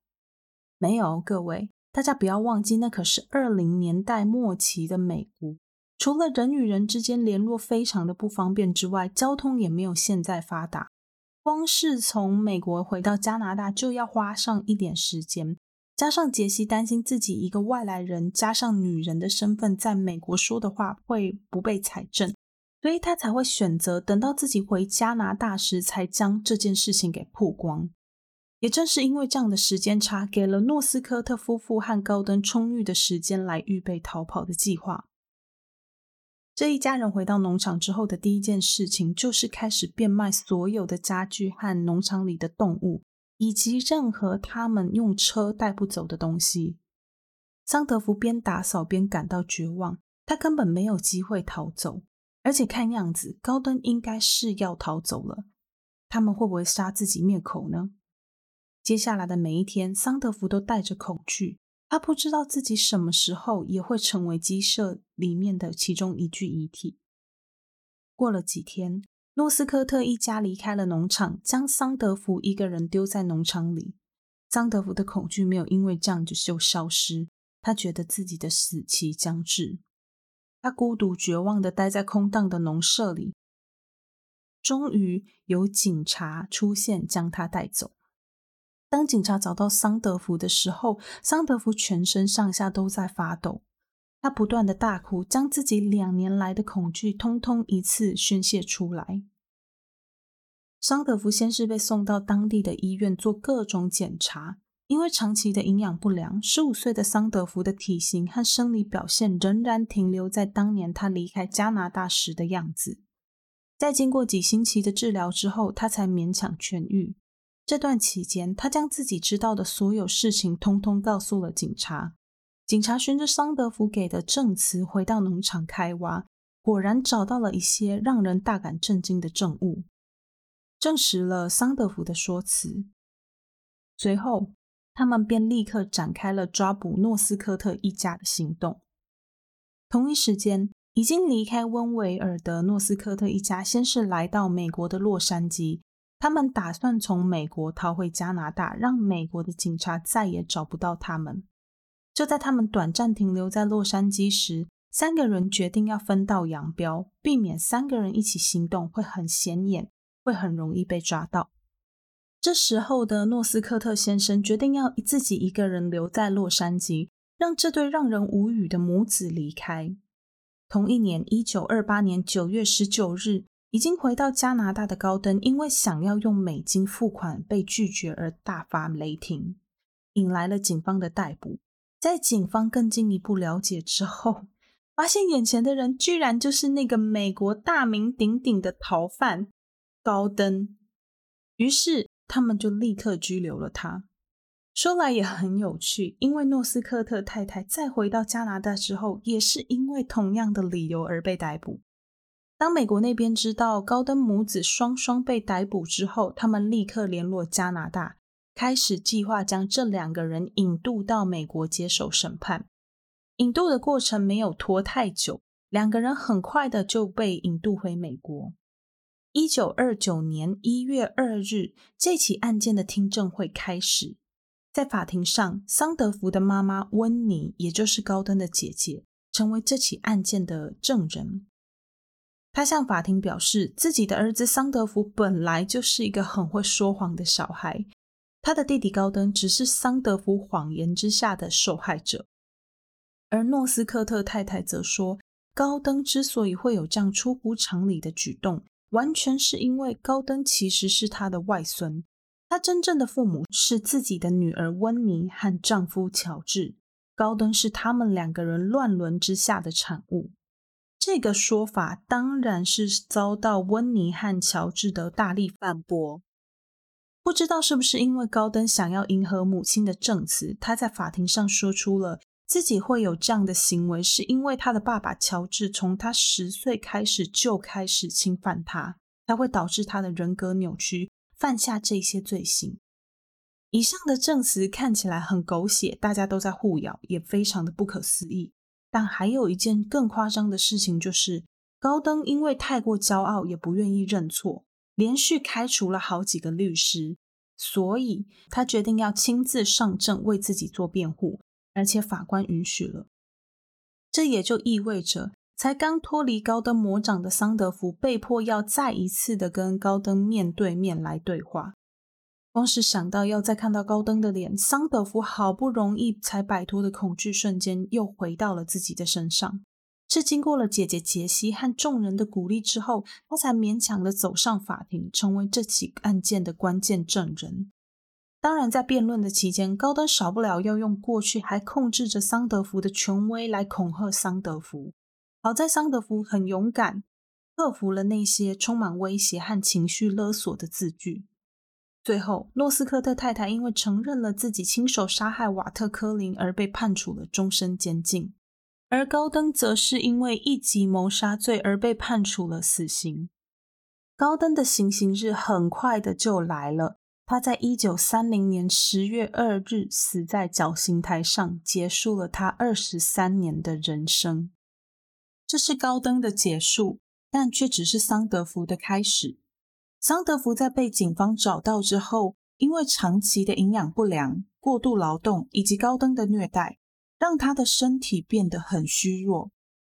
S1: 没有，各位，大家不要忘记，那可是二零年代末期的美国，除了人与人之间联络非常的不方便之外，交通也没有现在发达。光是从美国回到加拿大就要花上一点时间，加上杰西担心自己一个外来人加上女人的身份在美国说的话会不被采证，所以他才会选择等到自己回加拿大时才将这件事情给曝光。也正是因为这样的时间差，给了诺斯科特夫妇和高登充裕的时间来预备逃跑的计划。这一家人回到农场之后的第一件事情，就是开始变卖所有的家具和农场里的动物，以及任何他们用车带不走的东西。桑德福边打扫边感到绝望，他根本没有机会逃走，而且看样子高登应该是要逃走了。他们会不会杀自己灭口呢？接下来的每一天，桑德福都带着恐惧。他不知道自己什么时候也会成为鸡舍里面的其中一具遗体。过了几天，诺斯科特一家离开了农场，将桑德福一个人丢在农场里。桑德福的恐惧没有因为这样就消失，他觉得自己的死期将至。他孤独绝望的待在空荡的农舍里。终于有警察出现，将他带走。当警察找到桑德福的时候，桑德福全身上下都在发抖，他不断的大哭，将自己两年来的恐惧通通一次宣泄出来。桑德福先是被送到当地的医院做各种检查，因为长期的营养不良，十五岁的桑德福的体型和生理表现仍然停留在当年他离开加拿大时的样子。在经过几星期的治疗之后，他才勉强痊愈。这段期间，他将自己知道的所有事情通通告诉了警察。警察循着桑德福给的证词回到农场开挖，果然找到了一些让人大感震惊的证物，证实了桑德福的说辞。随后，他们便立刻展开了抓捕诺斯科特一家的行动。同一时间，已经离开温维尔的诺斯科特一家，先是来到美国的洛杉矶。他们打算从美国逃回加拿大，让美国的警察再也找不到他们。就在他们短暂停留在洛杉矶时，三个人决定要分道扬镳，避免三个人一起行动会很显眼，会很容易被抓到。这时候的诺斯科特先生决定要自己一个人留在洛杉矶，让这对让人无语的母子离开。同一年，一九二八年九月十九日，已经回到加拿大的高登，因为想要用美金付款被拒绝而大发雷霆，引来了警方的逮捕。在警方更进一步了解之后，发现眼前的人居然就是那个美国大名鼎鼎的逃犯高登，于是他们就立刻拘留了他。说来也很有趣，因为诺斯科特太太再回到加拿大之后，也是因为同样的理由而被逮捕。当美国那边知道高登母子双双被逮捕之后，他们立刻联络加拿大，开始计划将这两个人引渡到美国接受审判。引渡的过程没有拖太久，两个人很快的就被引渡回美国。一九二九年一月二日，这起案件的听证会开始。在法庭上，桑德福的妈妈温妮，也就是高登的姐姐，成为这起案件的证人。他向法庭表示，自己的儿子桑德福本来就是一个很会说谎的小孩，他的弟弟高登只是桑德福谎言之下的受害者。而诺斯科特太太则说，高登之所以会有这样出乎常理的举动，完全是因为高登其实是他的外孙，他真正的父母是自己的女儿温妮和丈夫乔治，高登是他们两个人乱伦之下的产物。这个说法当然是遭到温妮和乔治的大力反驳。不知道是不是因为高登想要迎合母亲的证词，他在法庭上说出了。自己会有这样的行为，是因为他的爸爸乔治从他十岁开始就开始侵犯他，才会导致他的人格扭曲，犯下这些罪行。以上的证词看起来很狗血，大家都在互咬，也非常的不可思议。但还有一件更夸张的事情，就是高登因为太过骄傲，也不愿意认错，连续开除了好几个律师，所以他决定要亲自上阵为自己做辩护。而且法官允许了，这也就意味着，才刚脱离高登魔掌的桑德福被迫要再一次的跟高登面对面来对话。光是想到要再看到高登的脸，桑德福好不容易才摆脱的恐惧瞬间又回到了自己的身上。是经过了姐姐杰西和众人的鼓励之后，他才勉强的走上法庭，成为这起案件的关键证人。当然，在辩论的期间，高登少不了要用过去还控制着桑德福的权威来恐吓桑德福。好在桑德福很勇敢，克服了那些充满威胁和情绪勒索的字句。最后，诺斯科特太太因为承认了自己亲手杀害瓦特科林而被判处了终身监禁，而高登则是因为一级谋杀罪而被判处了死刑。高登的行刑日很快的就来了。他在一九三零年十月二日死在绞刑台上，结束了他二十三年的人生。这是高登的结束，但却只是桑德福的开始。桑德福在被警方找到之后，因为长期的营养不良、过度劳动以及高登的虐待，让他的身体变得很虚弱。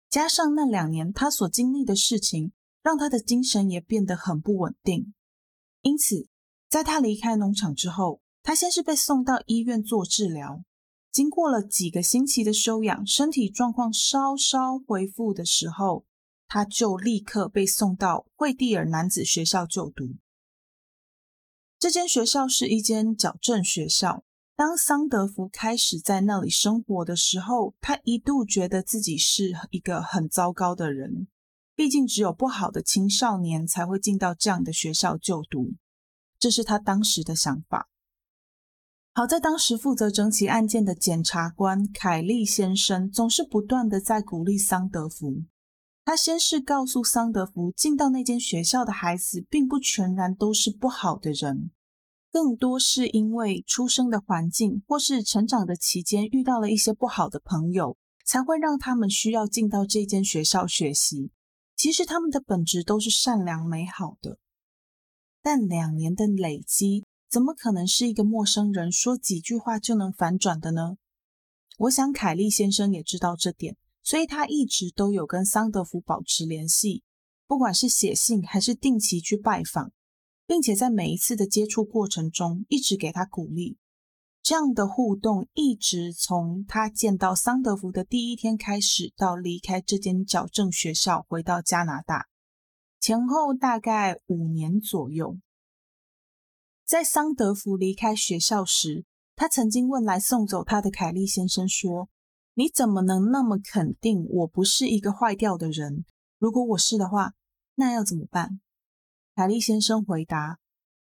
S1: 加上那两年他所经历的事情，让他的精神也变得很不稳定。因此。在他离开农场之后，他先是被送到医院做治疗。经过了几个星期的休养，身体状况稍稍恢复的时候，他就立刻被送到惠蒂尔男子学校就读。这间学校是一间矫正学校。当桑德福开始在那里生活的时候，他一度觉得自己是一个很糟糕的人。毕竟，只有不好的青少年才会进到这样的学校就读。这是他当时的想法。好在当时负责整起案件的检察官凯利先生总是不断的在鼓励桑德福。他先是告诉桑德福，进到那间学校的孩子并不全然都是不好的人，更多是因为出生的环境或是成长的期间遇到了一些不好的朋友，才会让他们需要进到这间学校学习。其实他们的本质都是善良美好的，但两年的累积，怎么可能是一个陌生人说几句话就能反转的呢？我想凯利先生也知道这点，所以他一直都有跟桑德福保持联系，不管是写信还是定期去拜访，并且在每一次的接触过程中一直给他鼓励。这样的互动一直从他见到桑德福的第一天开始，到离开这间矫正学校回到加拿大，前后大概五年左右。在桑德福离开学校时，他曾经问来送走他的凯利先生说：“你怎么能那么肯定我不是一个坏掉的人？如果我是的话，那要怎么办？”凯利先生回答：“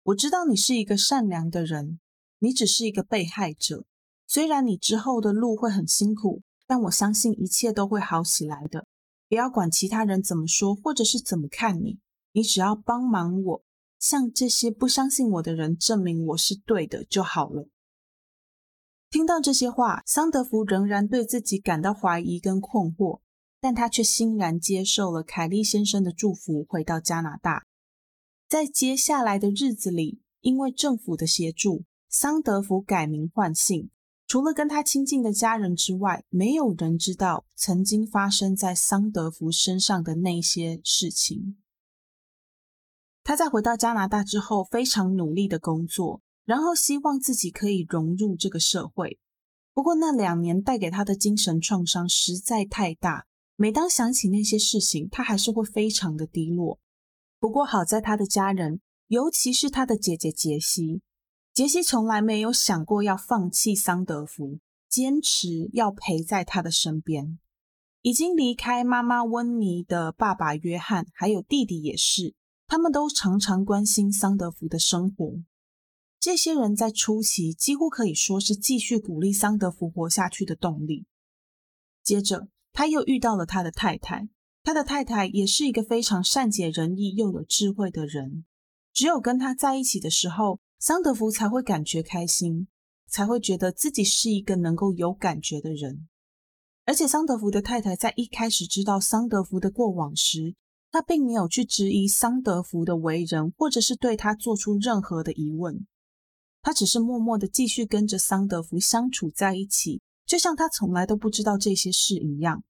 S1: 我知道你是一个善良的人。”你只是一个被害者，虽然你之后的路会很辛苦，但我相信一切都会好起来的。不要管其他人怎么说，或者是怎么看你，你只要帮忙我，向这些不相信我的人证明我是对的就好了。听到这些话，桑德福仍然对自己感到怀疑跟困惑，但他却欣然接受了凯利先生的祝福，回到加拿大。在接下来的日子里，因为政府的协助。桑德福改名换姓，除了跟他亲近的家人之外，没有人知道曾经发生在桑德福身上的那些事情。他在回到加拿大之后，非常努力的工作，然后希望自己可以融入这个社会。不过那两年带给他的精神创伤实在太大，每当想起那些事情，他还是会非常的低落。不过好在他的家人，尤其是他的姐姐杰西。杰西从来没有想过要放弃桑德福，坚持要陪在他的身边。已经离开妈妈温妮的爸爸约翰，还有弟弟也是，他们都常常关心桑德福的生活。这些人在初期几乎可以说是继续鼓励桑德福活下去的动力。接着，他又遇到了他的太太，他的太太也是一个非常善解人意又有智慧的人。只有跟他在一起的时候。桑德福才会感觉开心，才会觉得自己是一个能够有感觉的人。而且，桑德福的太太在一开始知道桑德福的过往时，她并没有去质疑桑德福的为人，或者是对他做出任何的疑问。他只是默默的继续跟着桑德福相处在一起，就像他从来都不知道这些事一样。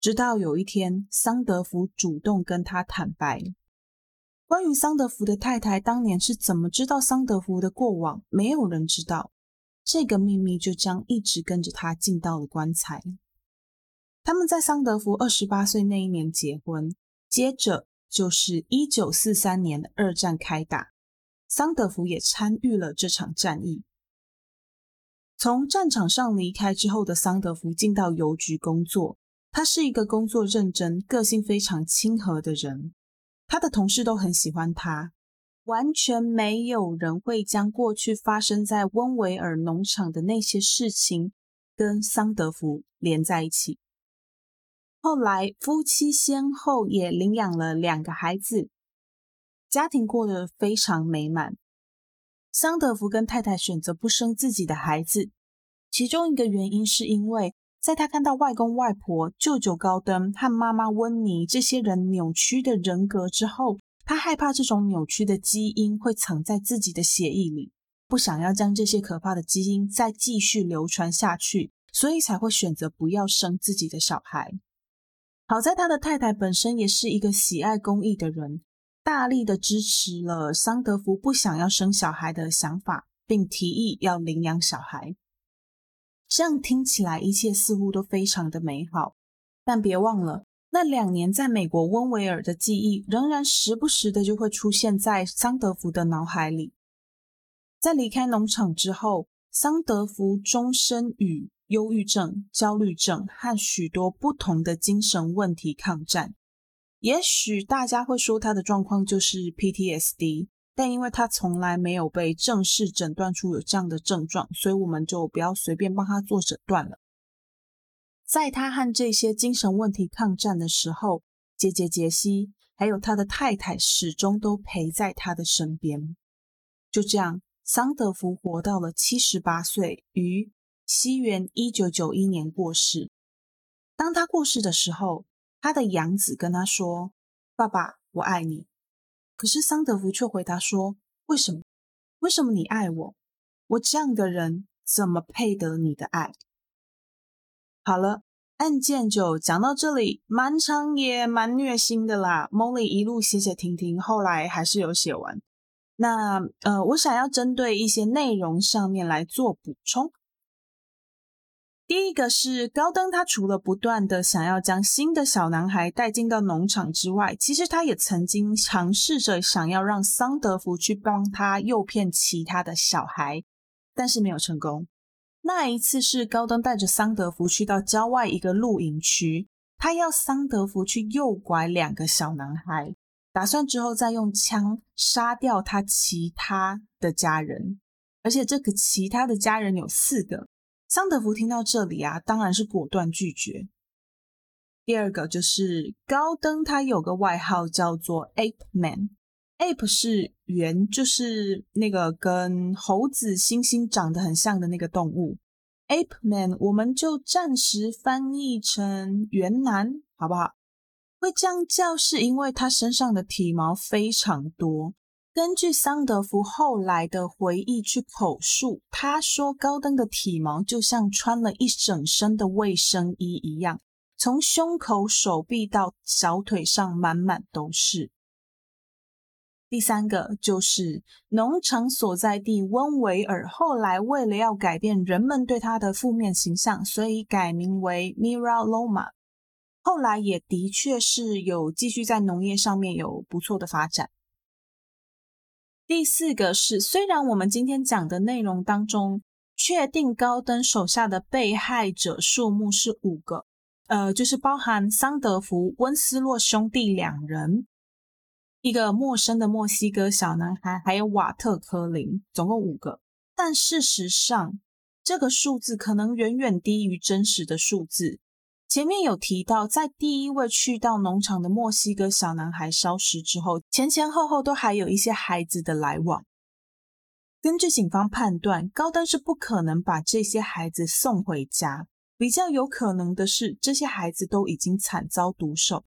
S1: 直到有一天，桑德福主动跟他坦白。关于桑德福的太太当年是怎么知道桑德福的过往，没有人知道。这个秘密就将一直跟着他进到了棺材。他们在桑德福二十八岁那一年结婚，接着就是一九四三年二战开打，桑德福也参与了这场战役。从战场上离开之后的桑德福进到邮局工作，他是一个工作认真、个性非常亲和的人。他的同事都很喜欢他，完全没有人会将过去发生在温维尔农场的那些事情跟桑德福连在一起。后来夫妻先后也领养了两个孩子，家庭过得非常美满。桑德福跟太太选择不生自己的孩子，其中一个原因是因为。在他看到外公外婆、舅舅高登和妈妈温妮这些人扭曲的人格之后，他害怕这种扭曲的基因会藏在自己的血液里，不想要将这些可怕的基因再继续流传下去，所以才会选择不要生自己的小孩。好在他的太太本身也是一个喜爱公益的人，大力的支持了桑德福不想要生小孩的想法，并提议要领养小孩。这样听起来，一切似乎都非常的美好。但别忘了，那两年在美国温维尔的记忆，仍然时不时的就会出现在桑德福的脑海里。在离开农场之后，桑德福终身与忧郁症、焦虑症和许多不同的精神问题抗战。也许大家会说，他的状况就是 PTSD。但因为他从来没有被正式诊断出有这样的症状，所以我们就不要随便帮他做诊断了。在他和这些精神问题抗战的时候，姐姐杰西还有他的太太始终都陪在他的身边。就这样，桑德福活到了七十八岁，于西元一九九一年过世。当他过世的时候，他的养子跟他说：“爸爸，我爱你。”可是桑德福却回答说：“为什么？为什么你爱我？我这样的人怎么配得你的爱？”好了，案件就讲到这里，蛮长也蛮虐心的啦。Molly 一路写写停停，后来还是有写完。那呃，我想要针对一些内容上面来做补充。第一个是高登，他除了不断的想要将新的小男孩带进到农场之外，其实他也曾经尝试着想要让桑德福去帮他诱骗其他的小孩，但是没有成功。那一次是高登带着桑德福去到郊外一个露营区，他要桑德福去诱拐两个小男孩，打算之后再用枪杀掉他其他的家人，而且这个其他的家人有四个。桑德福听到这里啊，当然是果断拒绝。第二个就是高登，他有个外号叫做 Ape Man，Ape 是猿，就是那个跟猴子、猩猩长得很像的那个动物。Ape Man，我们就暂时翻译成猿男，好不好？会这样叫，是因为他身上的体毛非常多。根据桑德福后来的回忆去口述，他说高登的体毛就像穿了一整身的卫生衣一样，从胸口、手臂到小腿上满满都是。第三个就是农场所在地温维尔，后来为了要改变人们对他的负面形象，所以改名为 Mira Loma，后来也的确是有继续在农业上面有不错的发展。第四个是，虽然我们今天讲的内容当中确定高登手下的被害者数目是五个，呃，就是包含桑德福、温斯洛兄弟两人，一个陌生的墨西哥小男孩，还有瓦特科林，总共五个。但事实上，这个数字可能远远低于真实的数字。前面有提到，在第一位去到农场的墨西哥小男孩消失之后，前前后后都还有一些孩子的来往。根据警方判断，高登是不可能把这些孩子送回家。比较有可能的是，这些孩子都已经惨遭毒手。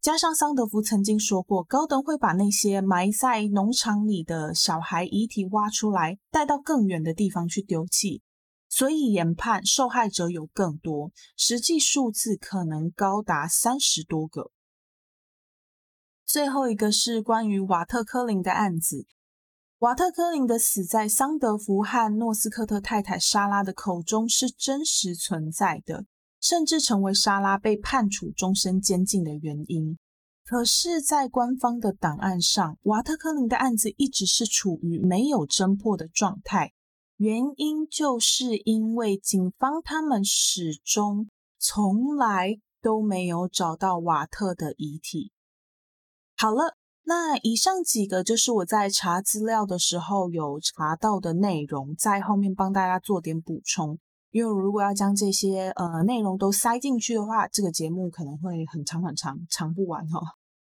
S1: 加上桑德福曾经说过，高登会把那些埋在农场里的小孩遗体挖出来，带到更远的地方去丢弃。所以研判受害者有更多，实际数字可能高达三十多个。最后一个是关于瓦特科林的案子。瓦特科林的死在桑德福和诺斯科特太太莎拉的口中是真实存在的，甚至成为莎拉被判处终身监禁的原因。可是，在官方的档案上，瓦特科林的案子一直是处于没有侦破的状态。原因就是因为警方他们始终从来都没有找到瓦特的遗体。好了，那以上几个就是我在查资料的时候有查到的内容，在后面帮大家做点补充。因为如果要将这些呃内容都塞进去的话，这个节目可能会很长很长，长不完哈。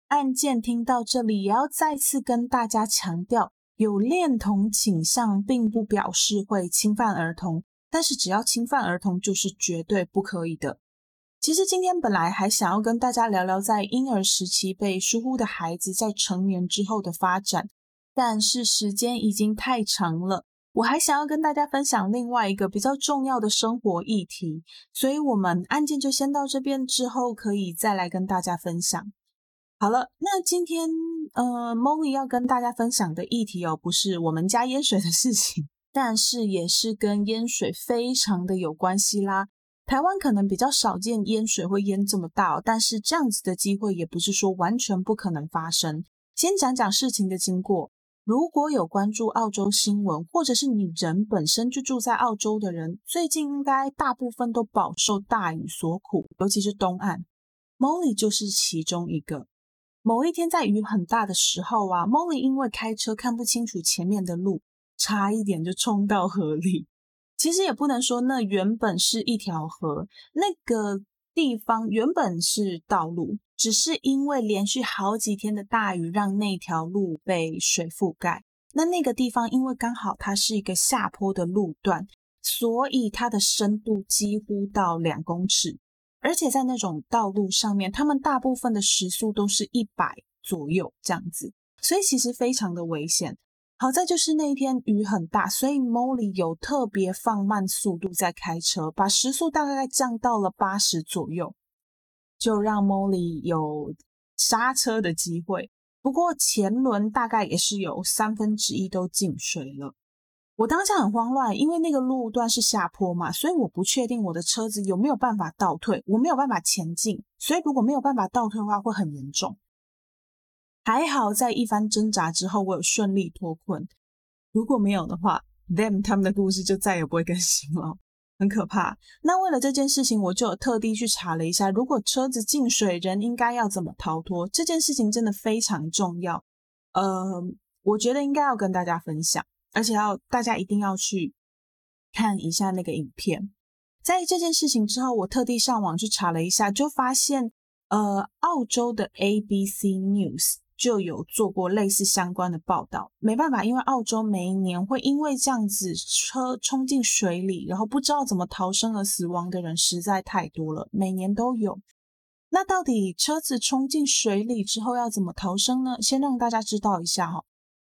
S1: 案件听到这里，也要再次跟大家强调。有恋童倾向，并不表示会侵犯儿童，但是只要侵犯儿童，就是绝对不可以的。其实今天本来还想要跟大家聊聊在婴儿时期被疏忽的孩子在成年之后的发展，但是时间已经太长了。我还想要跟大家分享另外一个比较重要的生活议题，所以我们案件就先到这边，之后可以再来跟大家分享。好了，那今天呃，Molly 要跟大家分享的议题哦，不是我们家淹水的事情，但是也是跟淹水非常的有关系啦。台湾可能比较少见淹水会淹这么大，但是这样子的机会也不是说完全不可能发生。先讲讲事情的经过。如果有关注澳洲新闻，或者是你人本身就住在澳洲的人，最近应该大部分都饱受大雨所苦，尤其是东岸，Molly 就是其中一个。某一天，在雨很大的时候啊，Molly 因为开车看不清楚前面的路，差一点就冲到河里。其实也不能说那原本是一条河，那个地方原本是道路，只是因为连续好几天的大雨，让那条路被水覆盖。那那个地方因为刚好它是一个下坡的路段，所以它的深度几乎到两公尺。而且在那种道路上面，他们大部分的时速都是一百左右这样子，所以其实非常的危险。好在就是那一天雨很大，所以 Molly 有特别放慢速度在开车，把时速大概降到了八十左右，就让 Molly 有刹车的机会。不过前轮大概也是有三分之一都进水了。我当下很慌乱，因为那个路段是下坡嘛，所以我不确定我的车子有没有办法倒退，我没有办法前进，所以如果没有办法倒退的话，会很严重。还好在一番挣扎之后，我有顺利脱困。如果没有的话，them 他们的故事就再也不会更新了，很可怕。那为了这件事情，我就特地去查了一下，如果车子进水，人应该要怎么逃脱？这件事情真的非常重要。呃，我觉得应该要跟大家分享。而且要大家一定要去看一下那个影片。在这件事情之后，我特地上网去查了一下，就发现，呃，澳洲的 ABC News 就有做过类似相关的报道。没办法，因为澳洲每一年会因为这样子车冲进水里，然后不知道怎么逃生而死亡的人实在太多了，每年都有。那到底车子冲进水里之后要怎么逃生呢？先让大家知道一下哈。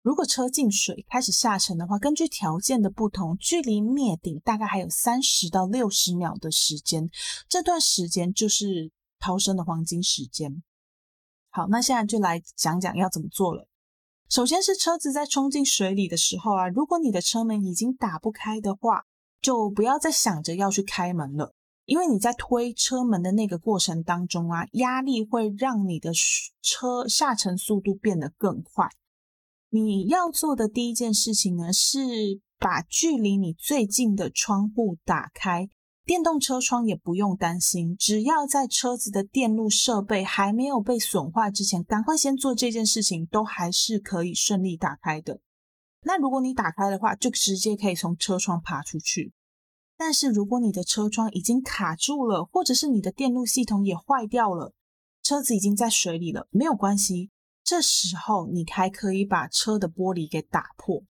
S1: 如果车进水开始下沉的话，根据条件的不同，距离灭顶大概还有三十到六十秒的时间，这段时间就是逃生的黄金时间。好，那现在就来讲讲要怎么做了。首先是车子在冲进水里的时候啊，如果你的车门已经打不开的话，就不要再想着要去开门了，因为你在推车门的那个过程当中啊，压力会让你的车下沉速度变得更快。你要做的第一件事情呢，是把距离你最近的窗户打开。电动车窗也不用担心，只要在车子的电路设备还没有被损坏之前，赶快先做这件事情，都还是可以顺利打开的。那如果你打开的话，就直接可以从车窗爬出去。但是如果你的车窗已经卡住了，或者是你的电路系统也坏掉了，车子已经在水里了，没有关系。这时候，你还可以把车的玻璃给打破。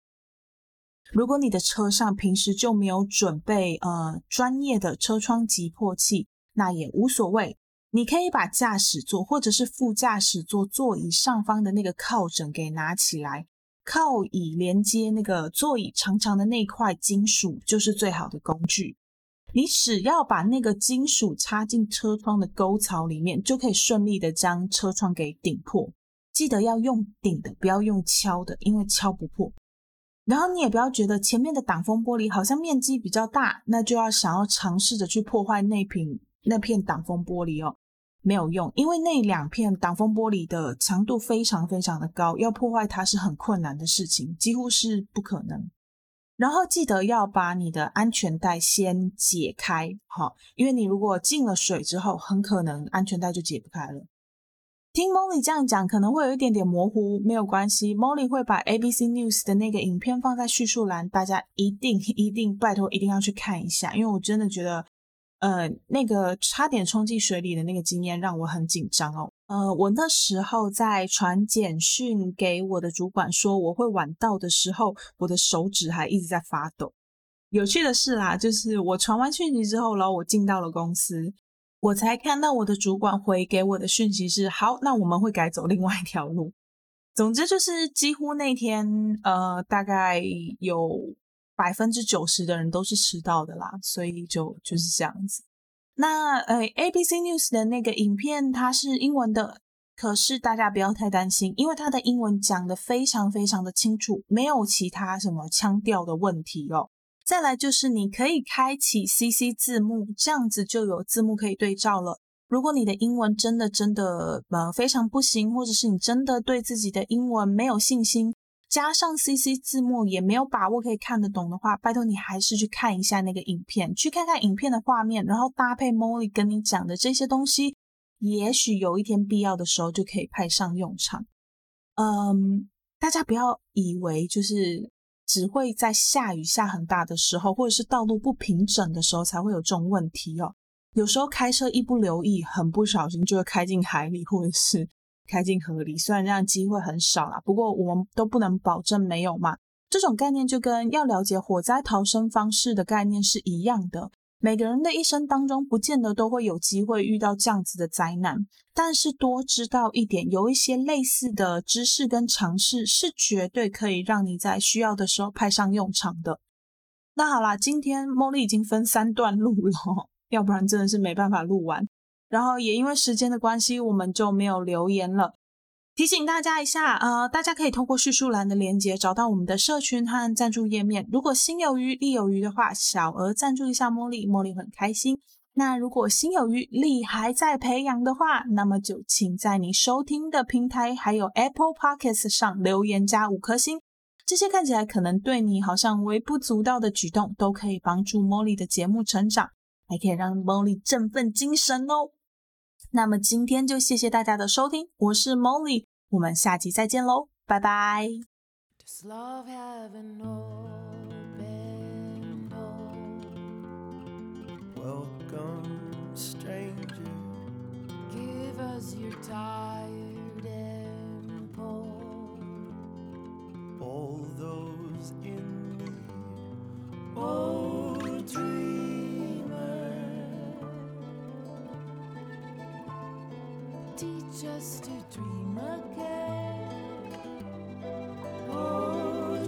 S1: 如果你的车上平时就没有准备呃专业的车窗击破器，那也无所谓。你可以把驾驶座或者是副驾驶座座椅上方的那个靠枕给拿起来，靠椅连接那个座椅长长的那块金属就是最好的工具。你只要把那个金属插进车窗的沟槽里面，就可以顺利的将车窗给顶破。记得要用顶的，不要用敲的，因为敲不破。然后你也不要觉得前面的挡风玻璃好像面积比较大，那就要想要尝试着去破坏那片那片挡风玻璃哦，没有用，因为那两片挡风玻璃的强度非常非常的高，要破坏它是很困难的事情，几乎是不可能。然后记得要把你的安全带先解开，好，因为你如果进了水之后，很可能安全带就解不开了。听 Molly 这样讲可能会有一点点模糊，没有关系，Molly 会把 ABC News 的那个影片放在叙述栏，大家一定一定拜托一定要去看一下，因为我真的觉得，呃，那个差点冲进水里的那个经验让我很紧张哦。呃，我那时候在传简讯给我的主管说我会晚到的时候，我的手指还一直在发抖。有趣的是啦，就是我传完讯息之后，然后我进到了公司。我才看到我的主管回给我的讯息是好，那我们会改走另外一条路。总之就是几乎那天，呃，大概有百分之九十的人都是迟到的啦，所以就就是这样子。那呃，ABC News 的那个影片它是英文的，可是大家不要太担心，因为它的英文讲的非常非常的清楚，没有其他什么腔调的问题哦。再来就是你可以开启 CC 字幕，这样子就有字幕可以对照了。如果你的英文真的真的呃非常不行，或者是你真的对自己的英文没有信心，加上 CC 字幕也没有把握可以看得懂的话，拜托你还是去看一下那个影片，去看看影片的画面，然后搭配 Molly 跟你讲的这些东西，也许有一天必要的时候就可以派上用场。嗯，大家不要以为就是。只会在下雨下很大的时候，或者是道路不平整的时候才会有这种问题哦。有时候开车一不留意，很不小心就会开进海里，或者是 开进河里。虽然这样机会很少啦，不过我们都不能保证没有嘛。这种概念就跟要了解火灾逃生方式的概念是一样的。
S2: 每个人的一生当中，不见得都会有机会遇到这样子的灾难，但是多知道一点，有一些类似的知识跟常识，是绝对可以让你在需要的时候派上用场的。那好啦，今天茉莉已经分三段录了，要不然真的是没办法录完。然后也因为时间的关系，我们就没有留言了。提醒大家一下，呃，大家可以通过叙述栏的连接找到我们的社群和赞助页面。如果心有余力有余的话，小额赞助一下茉莉，茉莉很开心。那如果心有余力还在培养的话，那么就请在你收听的平台还有 Apple Podcasts 上留言加五颗星。这些看起来可能对你好像微不足道的举动，都可以帮助茉莉的节目成长，还可以让茉莉振奋精神哦。那么今天就谢谢大家的收听，我是 Molly，我们下期再见喽，拜拜。Just to dream again. Oh,